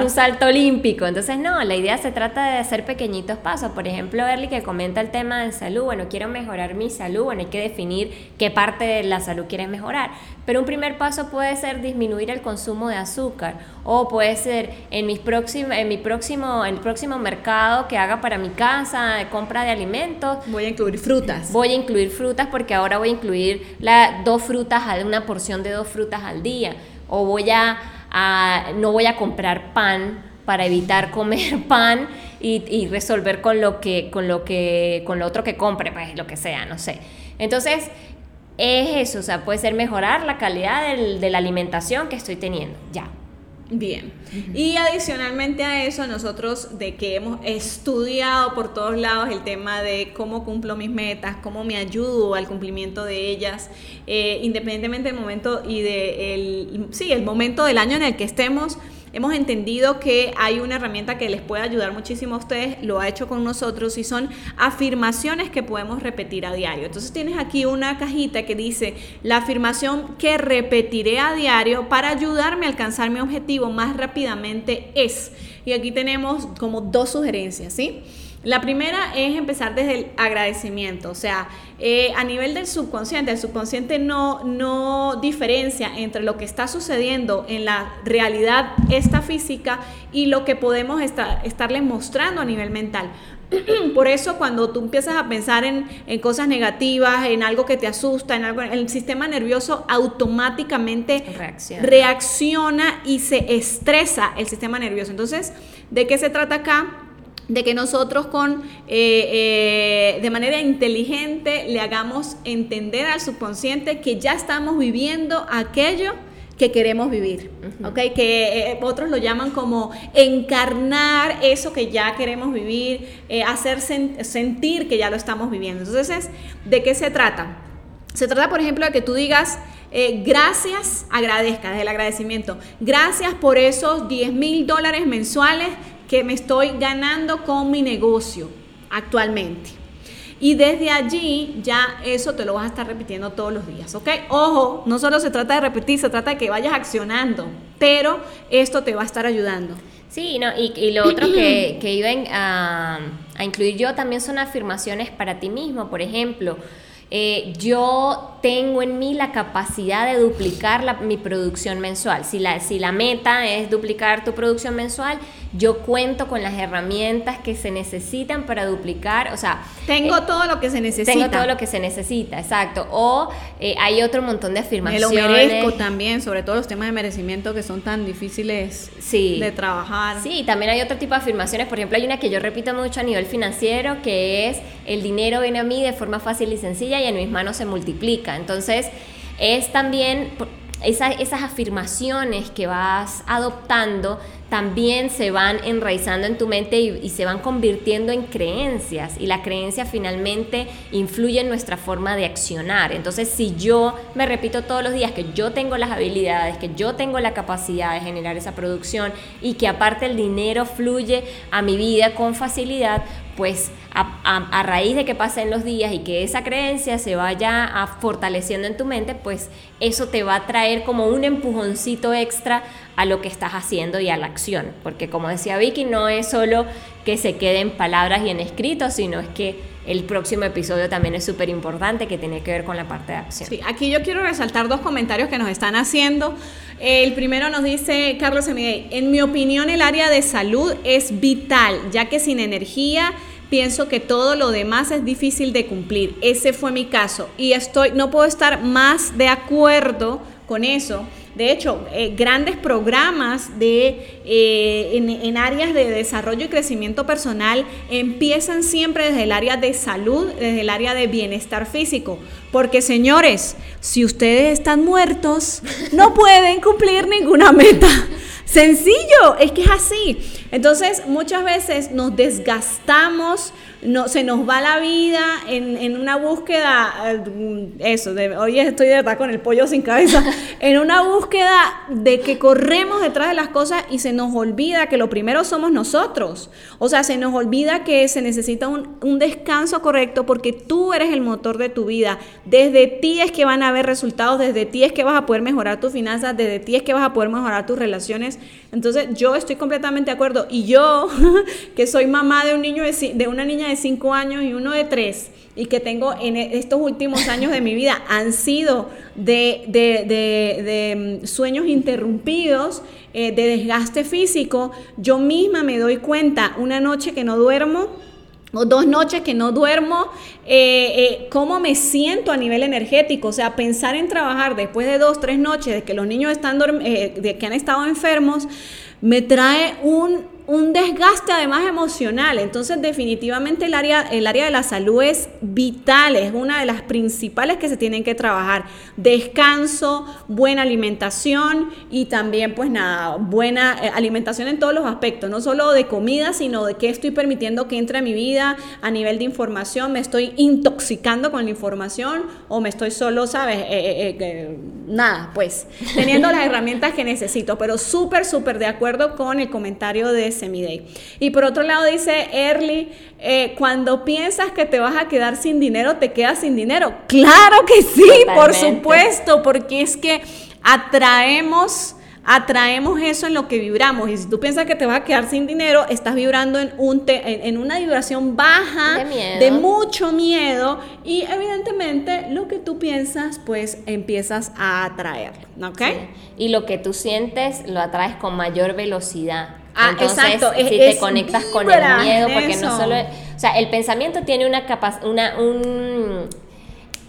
un salto olímpico. Entonces, no, la idea se trata de hacer pequeñitos pasos. Por ejemplo, Erly que comenta el tema de salud, bueno, quiero mejorar mi salud, bueno, hay que definir qué parte de la salud quieres mejorar. Pero un primer paso puede ser disminuir el consumo de azúcar o puede ser en mis próximo en mi próximo el próximo mercado que haga para mi casa, de compra de alimentos, voy a incluir frutas. Voy a incluir frutas porque ahora voy a incluir la dos frutas, una porción de dos frutas al día. O voy a, no voy a comprar pan para evitar comer pan y, resolver con lo que, con lo que, con lo otro que compre, pues lo que sea, no sé. Entonces, es eso, o sea, puede ser mejorar la calidad de la alimentación que estoy teniendo, ya, Bien. Y adicionalmente a eso, nosotros de que hemos estudiado por todos lados el tema de cómo cumplo mis metas, cómo me ayudo al cumplimiento de ellas, eh, independientemente del momento y de el, sí, el momento del año en el que estemos, hemos entendido que hay una herramienta que les puede ayudar muchísimo a ustedes, lo ha hecho con nosotros y son afirmaciones que podemos repetir a diario. Entonces tienes aquí una cajita que dice la afirmación que repetiré a diario para ayudarme a alcanzar mi objetivo más rápidamente es. Y aquí tenemos como dos sugerencias, ¿sí? La primera es empezar desde el agradecimiento, o sea, eh, a nivel del subconsciente, el subconsciente no, no diferencia entre lo que está sucediendo en la realidad esta física y lo que podemos estar, estarle mostrando a nivel mental. Por eso cuando tú empiezas a pensar en, cosas negativas, en algo que te asusta, en algo, el sistema nervioso automáticamente reacciona. reacciona y se estresa el sistema nervioso. Entonces, ¿de qué se trata acá? De que nosotros con, eh, eh, de manera inteligente le hagamos entender al subconsciente que ya estamos viviendo aquello que queremos vivir, Que eh, otros lo llaman como encarnar eso que ya queremos vivir, hacer sentir que ya lo estamos viviendo. Entonces, ¿de qué se trata? Se trata, por ejemplo, de que tú digas, gracias, agradezca, desde el agradecimiento, gracias por esos 10 mil dólares mensuales que me estoy ganando con mi negocio actualmente. Y desde allí ya eso te lo vas a estar repitiendo todos los días, ¿ok? Ojo, no solo se trata de repetir, se trata de que vayas accionando, pero esto te va a estar ayudando. Sí, no, y, lo otro que, que iba a, a incluir yo también son afirmaciones para ti mismo, por ejemplo. Eh, yo tengo en mí la capacidad de duplicar mi producción mensual. Si la, si la meta es duplicar tu producción mensual, yo cuento con las herramientas que se necesitan para duplicar, o sea... Tengo eh, todo lo que se necesita. Tengo todo lo que se necesita, exacto. O eh, hay otro montón de afirmaciones. Me lo merezco también, sobre todo los temas de merecimiento que son tan difíciles de trabajar. Sí, también hay otro tipo de afirmaciones. Por ejemplo, hay una que yo repito mucho a nivel financiero, que es el dinero viene a mí de forma fácil y sencilla y en mis manos se multiplica. Entonces, es también esas afirmaciones que vas adoptando también se van enraizando en tu mente y, se van convirtiendo en creencias y la creencia finalmente influye en nuestra forma de accionar. Entonces, si yo me repito todos los días que yo tengo las habilidades, que yo tengo la capacidad de generar esa producción y que aparte el dinero fluye a mi vida con facilidad, pues a, raíz de que pasen los días y que esa creencia se vaya fortaleciendo en tu mente, pues eso te va a traer como un empujoncito extra a lo que estás haciendo y a la acción. Porque como decía Vicky, no es solo que se quede en palabras y en escritos, sino es que el próximo episodio también es súper importante que tiene que ver con la parte de acción. Sí, aquí yo quiero resaltar dos comentarios que nos están haciendo. El primero nos dice Carlos Emidey, en mi opinión el área de salud es vital, ya que sin energía pienso que todo lo demás es difícil de cumplir. Ese fue mi caso y estoy no puedo estar más de acuerdo con eso. De hecho, eh, grandes programas de, eh, en, áreas de desarrollo y crecimiento personal empiezan siempre desde el área de salud, desde el área de bienestar físico. Porque señores, si ustedes están muertos, no pueden cumplir ninguna meta. Sencillo, es que es así. Entonces, muchas veces nos desgastamos, no, se nos va la vida en, una búsqueda, eh, eso, de, hoy estoy de verdad con el pollo sin cabeza, en una búsqueda de que corremos detrás de las cosas y se nos olvida que lo primero somos nosotros. O sea, se nos olvida que se necesita un, un descanso correcto porque tú eres el motor de tu vida. Desde ti es que van a haber resultados, desde ti es que vas a poder mejorar tus finanzas, desde ti es que vas a poder mejorar tus relaciones entonces yo estoy completamente de acuerdo. Y yo, que soy mamá de un niño de, una niña de 5 años y uno de 3, y que tengo en e, estos últimos años de mi vida, han sido de, de, mm, sueños interrumpidos, eh, de desgaste físico, yo misma me doy cuenta una noche que no duermo o dos noches que no duermo, eh, eh, cómo me siento a nivel energético, o sea, pensar en trabajar después de dos, tres noches de que los niños están eh, de que han estado enfermos, me trae un, un desgaste además emocional. Entonces definitivamente el área, el área de la salud es vital, es una de las principales que se tienen que trabajar. Descanso, buena alimentación y también pues nada, buena eh, alimentación en todos los aspectos, no solo de comida, sino de qué estoy permitiendo que entre a mi vida a nivel de información, me estoy intoxicando con la información o me estoy solo, sabes, eh, eh, nada, pues teniendo las herramientas que necesito, pero súper, súper de acuerdo con el comentario de Semiday. Y por otro lado dice Early, eh, cuando piensas que te vas a quedar sin dinero, te quedas sin dinero. Claro que sí, por supuesto, porque es que atraemos atraemos eso en lo que vibramos. Y si tú piensas que te vas a quedar sin dinero, estás vibrando en, un en, una vibración baja, de, mucho miedo, y evidentemente lo que tú piensas, pues empiezas a atraerlo. ¿Ok? Y lo que tú sientes lo atraes con mayor velocidad. Ah, exacto. Si te conectas con el miedo, porque no solo. O sea, el pensamiento tiene una capacidad, una, un.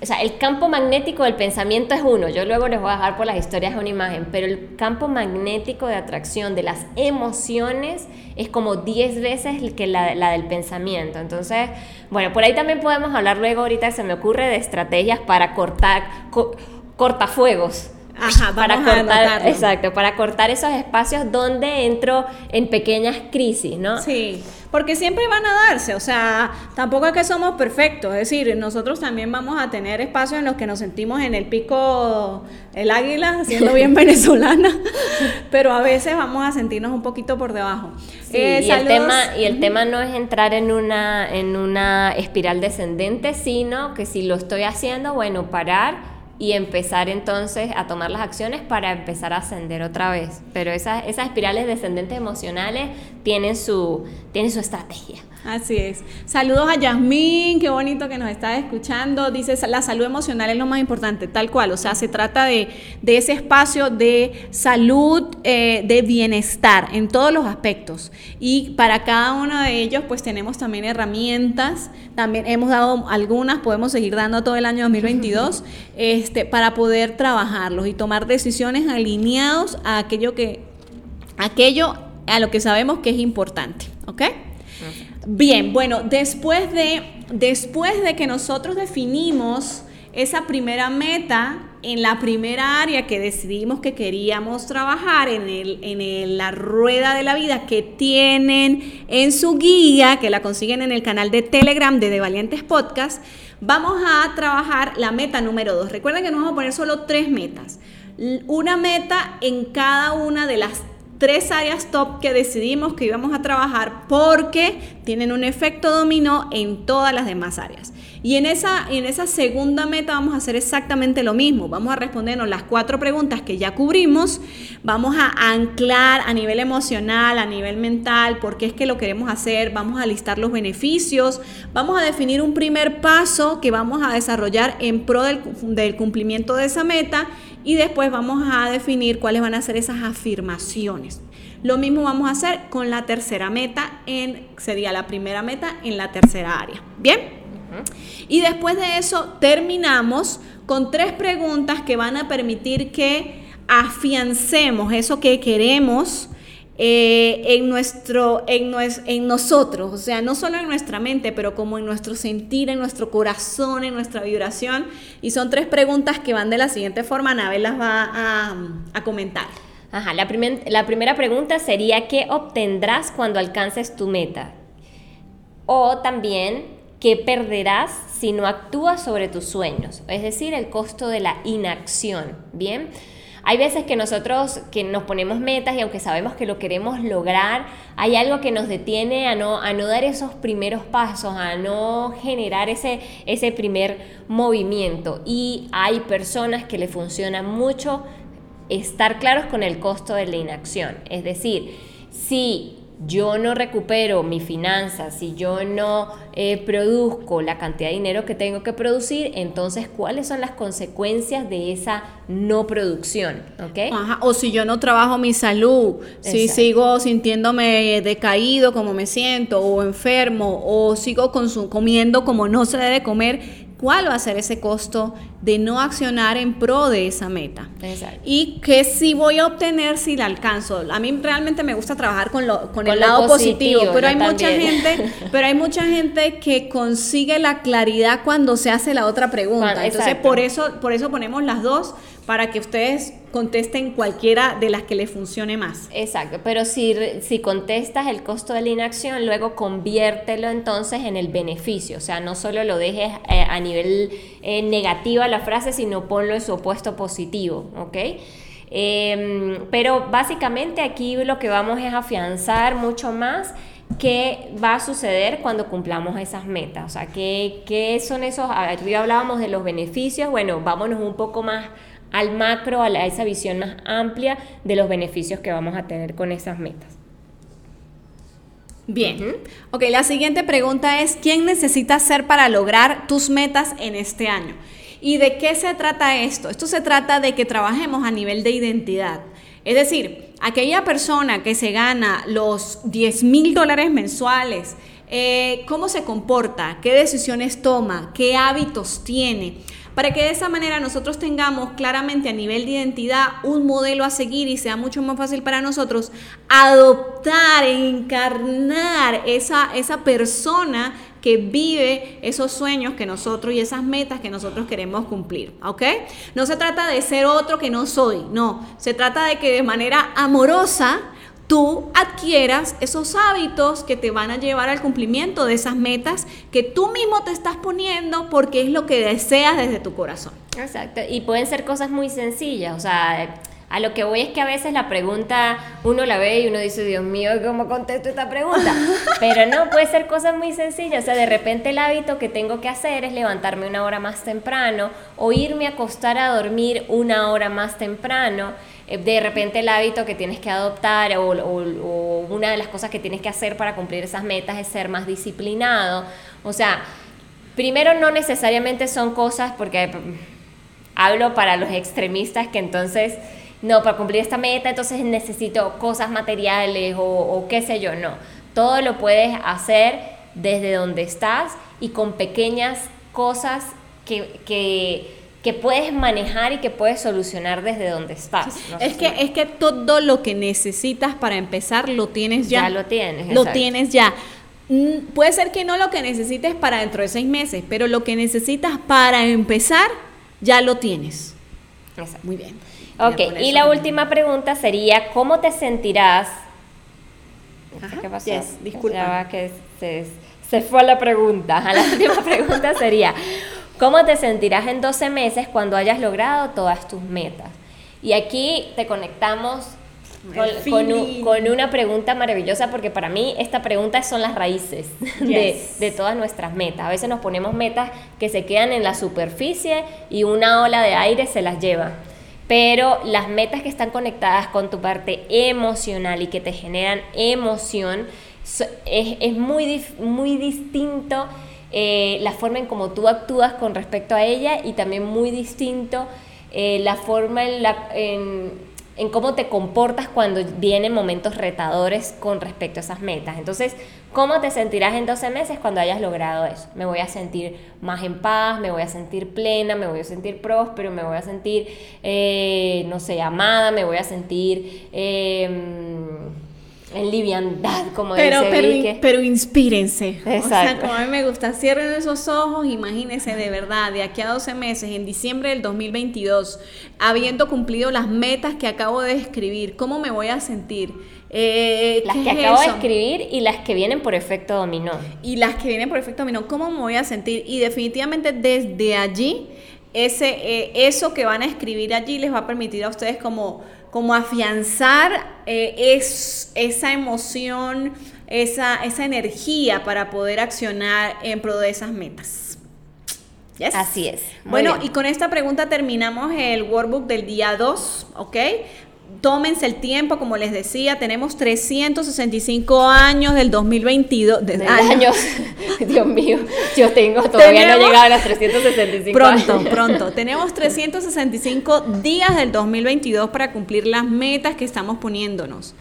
O sea, el campo magnético del pensamiento es uno. Yo luego les voy a dejar por las historias una imagen, pero el campo magnético de atracción de las emociones es como 10 veces que la, la, del pensamiento. Entonces, bueno, por ahí también podemos hablar luego, ahorita se me ocurre, de estrategias para cortar cortafuegos para cortar, exacto, para cortar esos espacios donde entro en pequeñas crisis, ¿no? Sí, porque siempre van a darse, o sea, tampoco es que somos perfectos, es decir, nosotros también vamos a tener espacios en los que nos sentimos en el pico el águila, siendo bien venezolana, pero a veces vamos a sentirnos un poquito por debajo. Eh, y, el tema, y el tema no es entrar en una, en una espiral descendente, sino que si lo estoy haciendo, bueno, parar y empezar entonces a tomar las acciones para empezar a ascender otra vez. Pero esas, esas espirales descendentes emocionales tienen su, tienen su estrategia. Así es. Saludos a Yasmín, qué bonito que nos está escuchando. Dice, la salud emocional es lo más importante, tal cual. O sea, se trata de, ese espacio de salud, eh, de bienestar en todos los aspectos. Y para cada uno de ellos, pues tenemos también herramientas. También hemos dado algunas, podemos seguir dando todo el año 2022, este, para poder trabajarlos y tomar decisiones alineados a aquello que, aquello a lo que sabemos que es importante. ¿Ok? Bien, bueno, después de, después de que nosotros definimos esa primera meta en la primera área que decidimos que queríamos trabajar, en, el, en la rueda de la vida que tienen en su guía, que la consiguen en el canal de Telegram de De Valientes Podcast, vamos a trabajar la meta número dos. Recuerden que nos vamos a poner solo tres metas. Una meta en cada una de las tres áreas top que decidimos que íbamos a trabajar porque tienen un efecto dominó en todas las demás áreas. Y en esa, en esa segunda meta vamos a hacer exactamente lo mismo. Vamos a respondernos las cuatro preguntas que ya cubrimos. Vamos a anclar a nivel emocional, a nivel mental, por qué es que lo queremos hacer. Vamos a listar los beneficios. Vamos a definir un primer paso que vamos a desarrollar en pro del, del cumplimiento de esa meta y después vamos a definir cuáles van a ser esas afirmaciones. Lo mismo vamos a hacer con la tercera meta, en, sería la primera meta en la tercera área. ¿Bien? Y después de eso terminamos con tres preguntas que van a permitir que afiancemos eso que queremos eh, en, nuestro, en, en nosotros, o sea, no solo en nuestra mente, pero como en nuestro sentir, en nuestro corazón, en nuestra vibración. Y son tres preguntas que van de la siguiente forma, Anabel las va a, a comentar. Ajá, la, la primera pregunta sería, ¿qué obtendrás cuando alcances tu meta? O también, ¿qué perderás si no actúas sobre tus sueños? Es decir, el costo de la inacción, ¿bien? Hay veces que nosotros que nos ponemos metas y aunque sabemos que lo queremos lograr, hay algo que nos detiene a no, a no dar esos primeros pasos, a no generar ese, ese primer movimiento. Y hay personas que le funciona mucho estar claros con el costo de la inacción. Es decir, si yo no recupero mi finanzas, si yo no eh, produzco la cantidad de dinero que tengo que producir, entonces cuáles son las consecuencias de esa no producción, O si yo no trabajo mi salud, si sigo sintiéndome decaído como me siento, o enfermo, o sigo comiendo como no se debe comer, cuál va a ser ese costo de no accionar en pro de esa meta. Exacto. Y qué sí voy a obtener si la alcanzo. A mí realmente me gusta trabajar con, lo, con, el lado positivo, pero hay mucha gente, pero hay mucha gente que consigue la claridad cuando se hace la otra pregunta. Entonces, por eso, por eso ponemos las dos para que ustedes contesten cualquiera de las que les funcione más. Exacto, pero si, si contestas el costo de la inacción, luego conviértelo entonces en el beneficio, o sea, no solo lo dejes eh, a nivel eh, negativo a la frase, sino ponlo en su opuesto positivo, ¿ok? Em, pero básicamente aquí lo que vamos es afianzar mucho más qué va a suceder cuando cumplamos esas metas. O sea, qué, qué son esos, arriba hablábamos de los beneficios, bueno, vámonos un poco más al macro, a, esa visión más amplia de los beneficios que vamos a tener con esas metas. Bien. Ok, la siguiente pregunta es, ¿quién necesitas ser para lograr tus metas en este año? ¿Y de qué se trata esto? Esto se trata de que trabajemos a nivel de identidad. Es decir, aquella persona que se gana los 10 mil dólares mensuales, eh, cómo se comporta, qué decisiones toma, qué hábitos tiene para que de esa manera nosotros tengamos claramente a nivel de identidad un modelo a seguir y sea mucho más fácil para nosotros adoptar, encarnar esa, esa persona que vive esos sueños que nosotros y esas metas que nosotros queremos cumplir, ¿ok? No se trata de ser otro que no soy, no, se trata de que de manera amorosa tú adquieras esos hábitos que te van a llevar al cumplimiento de esas metas que tú mismo te estás poniendo porque es lo que deseas desde tu corazón. Exacto, y pueden ser cosas muy sencillas, o sea, a lo que voy es que a veces la pregunta uno la ve y uno dice, Dios mío, ¿cómo contesto esta pregunta? Pero no, puede ser cosas muy sencillas. O sea, de repente el hábito que tengo que hacer es levantarme una hora más temprano o irme a acostar a dormir una hora más temprano. Eh, de repente el hábito que tienes que adoptar o, una de las cosas que tienes que hacer para cumplir esas metas es ser más disciplinado. O sea, primero no necesariamente son cosas, porque hablo para los extremistas que entonces, no, para cumplir esta meta entonces necesito cosas materiales o, qué sé yo, no. Todo lo puedes hacer desde donde estás y con pequeñas cosas que que puedes manejar y que puedes solucionar desde donde estás. es, que, es que todo lo que necesitas para empezar lo tienes ya. Ya lo tienes. Lo tienes ya. mm, puede ser que no lo que necesites para dentro de seis meses, pero lo que necesitas para empezar, ya lo tienes. Exacto. Muy bien. Ok, y la última pregunta sería, ¿cómo te sentirás? Ajá, ¿Qué pasó? yes, disculpa. Que se, se fue la pregunta. Ajá, La última pregunta sería, ¿cómo te sentirás en 12 meses cuando hayas logrado todas tus metas? Y aquí te conectamos con, El con un- feeling. con una pregunta maravillosa porque para mí esta pregunta son las raíces de, de todas nuestras metas. A veces nos ponemos metas que se quedan en la superficie y una ola de aire se las lleva. Pero las metas que están conectadas con tu parte emocional y que te generan emoción, es, es muy, muy distinto eh, la forma en cómo tú actúas con respecto a ella y también muy distinto eh, la forma en, la, en cómo te comportas cuando vienen momentos retadores con respecto a esas metas. Entonces, ¿cómo te sentirás en 12 meses cuando hayas logrado eso? Me voy a sentir más en paz, me voy a sentir plena, me voy a sentir próspero, me voy a sentir, eh, no sé, amada, me voy a sentir eh, en liviandad, como Pero, dice pero, Vicky. pero inspírense. O sea, Exacto. como a mí me gusta, cierren esos ojos, imagínense de verdad, de aquí a 12 meses, en diciembre del 2022, habiendo cumplido las metas que acabo de escribir, ¿cómo me voy a sentir? Eh, Las ¿qué que es acabo de escribir y las que vienen por efecto dominó. y las que vienen por efecto dominó, ¿cómo me voy a sentir? Y definitivamente desde allí, ese, eh, eso que van a escribir allí les va a permitir a ustedes como, como afianzar eh, es, esa emoción, esa, esa energía para poder accionar en pro de esas metas. Yes. Así es. Muy Bueno, bien. y con esta pregunta terminamos el workbook del día 2, ¿ok? Tómense el tiempo, como les decía, tenemos 365 años del 2022. de- años. Dios mío, yo tengo, todavía no he llegado a las 365 Pronto, años. pronto. Tenemos 365 días del 2022 para cumplir las metas que estamos poniéndonos.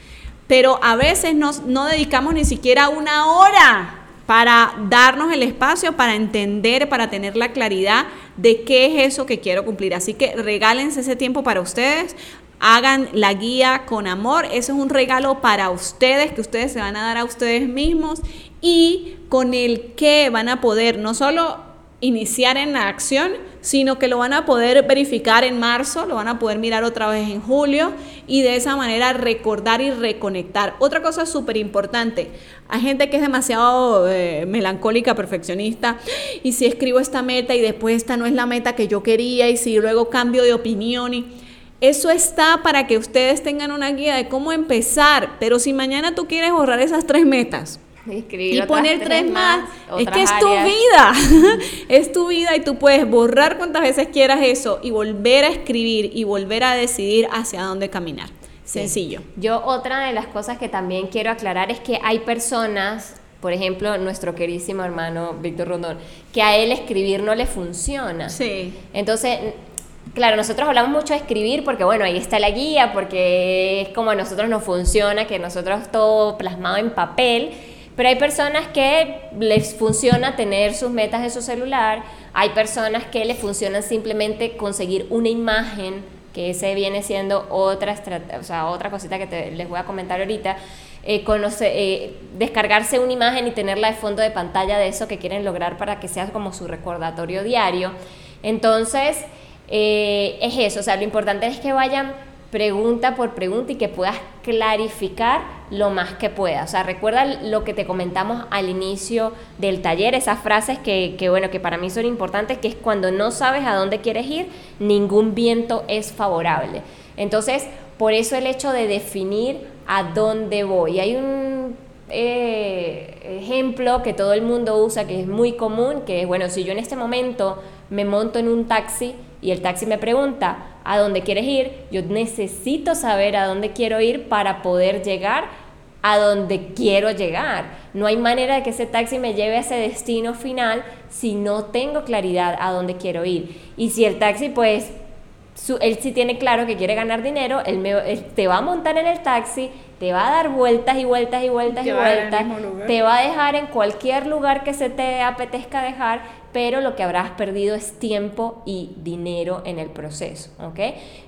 Pero a veces nos, no dedicamos ni siquiera una hora para darnos el espacio, para entender, para tener la claridad de qué es eso que quiero cumplir. Así que regálense ese tiempo para ustedes. Hagan la guía con amor. Eso es un regalo para ustedes que ustedes se van a dar a ustedes mismos y con el que van a poder no solo iniciar en la acción, sino que lo van a poder verificar en marzo, lo van a poder mirar otra vez en julio y de esa manera recordar y reconectar. Otra cosa súper importante, hay gente que es demasiado eh, melancólica, perfeccionista, y si escribo esta meta y después esta no es la meta que yo quería y si luego cambio de opinión y... Eso está para que ustedes tengan una guía de cómo empezar, pero si mañana tú quieres borrar esas tres metas, Escribir y poner tres más. Es que es tu áreas. vida. es tu vida y tú puedes borrar cuantas veces quieras eso y volver a escribir y volver a decidir hacia dónde caminar. Sencillo. Yo otra de las cosas que también quiero aclarar es que hay personas, por ejemplo, nuestro queridísimo hermano Víctor Rondón, que a él escribir no le funciona. Sí. Entonces, claro, nosotros hablamos mucho de escribir porque, bueno, ahí está la guía, porque es como a nosotros nos funciona, que nosotros todo plasmado en papel, pero hay personas que les funciona tener sus metas en su celular, hay personas que les funciona simplemente conseguir una imagen, que ese viene siendo otra, o sea, otra cosita que te- les voy a comentar ahorita, eh, conoce- eh, descargarse una imagen y tenerla de fondo de pantalla de eso que quieren lograr para que sea como su recordatorio diario. Entonces, eh, es eso, o sea, lo importante es que vayan pregunta por pregunta y que puedas clarificar lo más que puedas. O sea, recuerda lo que te comentamos al inicio del taller, esas frases que, que, bueno, que para mí son importantes, que es cuando no sabes a dónde quieres ir, ningún viento es favorable. Entonces, por eso el hecho de definir a dónde voy. Hay un eh, ejemplo que todo el mundo usa, que es muy común, que es, bueno, si yo en este momento me monto en un taxi y el taxi me pregunta a dónde quieres ir, yo necesito saber a dónde quiero ir para poder llegar a donde quiero llegar. No hay manera de que ese taxi me lleve a ese destino final si no tengo claridad a dónde quiero ir. Y si el taxi, pues, su- él sí tiene claro que quiere ganar dinero, él, me- él te va a montar en el taxi, te va a dar vueltas y vueltas y vueltas y al vueltas, te va a dejar en cualquier lugar que se te apetezca dejar, pero lo que habrás perdido es tiempo y dinero en el proceso, ¿ok?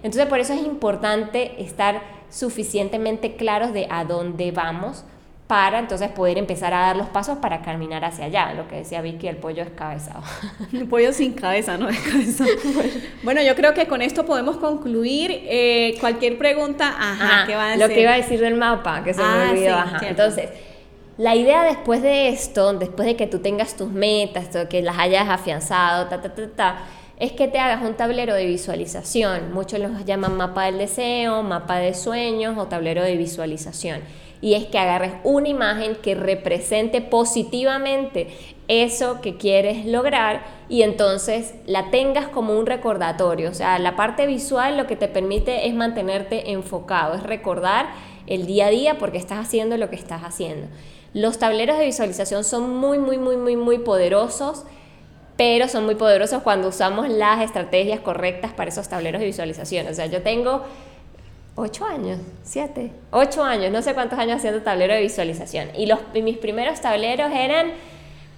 Entonces por eso es importante estar suficientemente claros de a dónde vamos para entonces poder empezar a dar los pasos para caminar hacia allá. Lo que decía Vicky, el pollo descabezado. El pollo sin cabeza, no descabezado. bueno, yo creo que con esto podemos concluir. Eh, cualquier pregunta, ajá, ¿qué va a decir? Lo que iba a decir del mapa, que se me ah, olvidó, ajá. Entonces, la idea después de esto, después de que tú tengas tus metas, que las hayas afianzado, ta, ta, ta, ta, es que te hagas un tablero de visualización. Muchos los llaman mapa del deseo, mapa de sueños o tablero de visualización y es que agarres una imagen que represente positivamente eso que quieres lograr y entonces la tengas como un recordatorio. O sea, la parte visual lo que te permite es mantenerte enfocado, es recordar el día a día porque estás haciendo lo que estás haciendo. Los tableros de visualización son muy, muy, muy, muy, muy poderosos pero son muy poderosos cuando usamos las estrategias correctas para esos tableros de visualización. O sea, yo tengo ocho años, siete, ocho años, no sé cuántos años haciendo tablero de visualización. Y, los, mis primeros tableros eran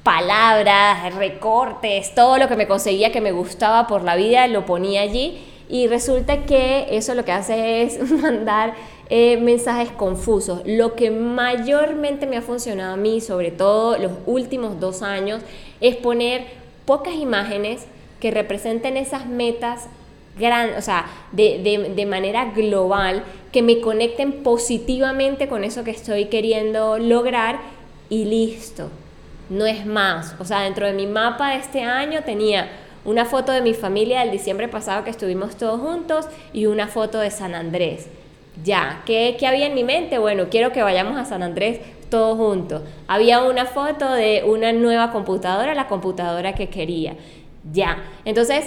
palabras, recortes, todo lo que me conseguía que me gustaba por la vida, lo ponía allí. Y resulta que eso lo que hace es mandar eh, mensajes confusos. Lo que mayormente me ha funcionado a mí, sobre todo los últimos dos años, es poner pocas imágenes que representen esas metas gran, o sea, de, de, manera global, que me conecten positivamente con eso que estoy queriendo lograr y listo. No es más. O sea, dentro de mi mapa de este año tenía una foto de mi familia del diciembre pasado que estuvimos todos juntos y una foto de San Andrés. Ya, ¿qué, ¿qué, había en mi mente? Bueno, quiero que vayamos a San Andrés todos juntos. Había una foto de una nueva computadora, la computadora que quería. Ya, entonces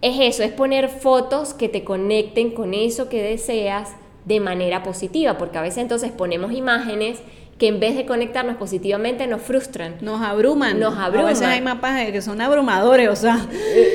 es eso, es poner fotos que te conecten con eso que deseas de manera positiva, porque a veces entonces ponemos imágenes que en vez de conectarnos positivamente nos frustran. Nos abruman. Nos abruman. A veces hay mapas que son abrumadores, o sea,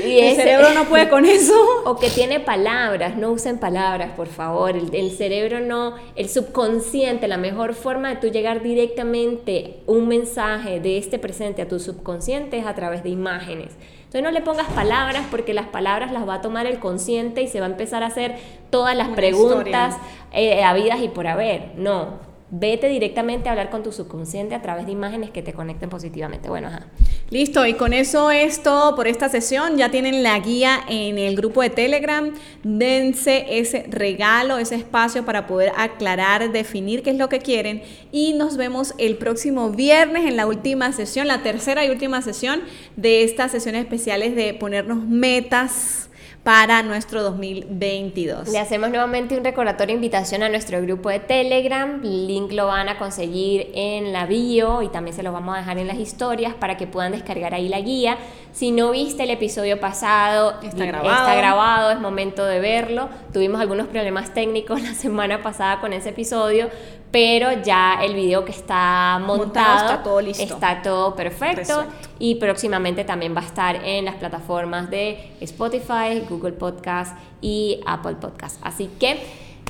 y el cerebro no puede con eso. O que tiene palabras, no usen palabras, por favor. El, el, cerebro no, el subconsciente, la mejor forma de tú llegar directamente un mensaje de este presente a tu subconsciente es a través de imágenes. Entonces no le pongas palabras porque las palabras las va a tomar el consciente y se va a empezar a hacer todas las preguntas eh, habidas y por haber. No, vete directamente a hablar con tu subconsciente a través de imágenes que te conecten positivamente. Bueno, ajá. Listo, y con eso es todo por esta sesión. Ya tienen la guía en el grupo de Telegram. Dense ese regalo, ese espacio para poder aclarar, definir qué es lo que quieren. Y nos vemos el próximo viernes en la última sesión, la tercera y última sesión de estas sesiones especiales de ponernos metas para nuestro 2022. Le hacemos nuevamente un recordatorio, invitación a nuestro grupo de Telegram. link lo van a conseguir en la bio y también se lo vamos a dejar en las historias para que puedan descargar ahí la guía. Si no viste el episodio pasado, está grabado. está grabado, es momento de verlo. Tuvimos algunos problemas técnicos la semana pasada con ese episodio, pero ya el video que está montado, está todo listo. Está todo perfecto y próximamente también va a estar en las plataformas de Spotify, Google Podcast y Apple Podcast. Así que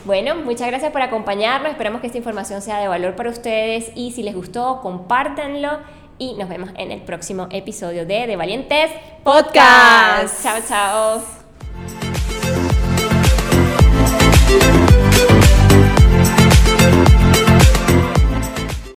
bueno, muchas gracias por acompañarnos. Esperamos que esta información sea de valor para ustedes y si les gustó, compártanlo y nos vemos en el próximo episodio de De Valientes Podcast. Chao, chao.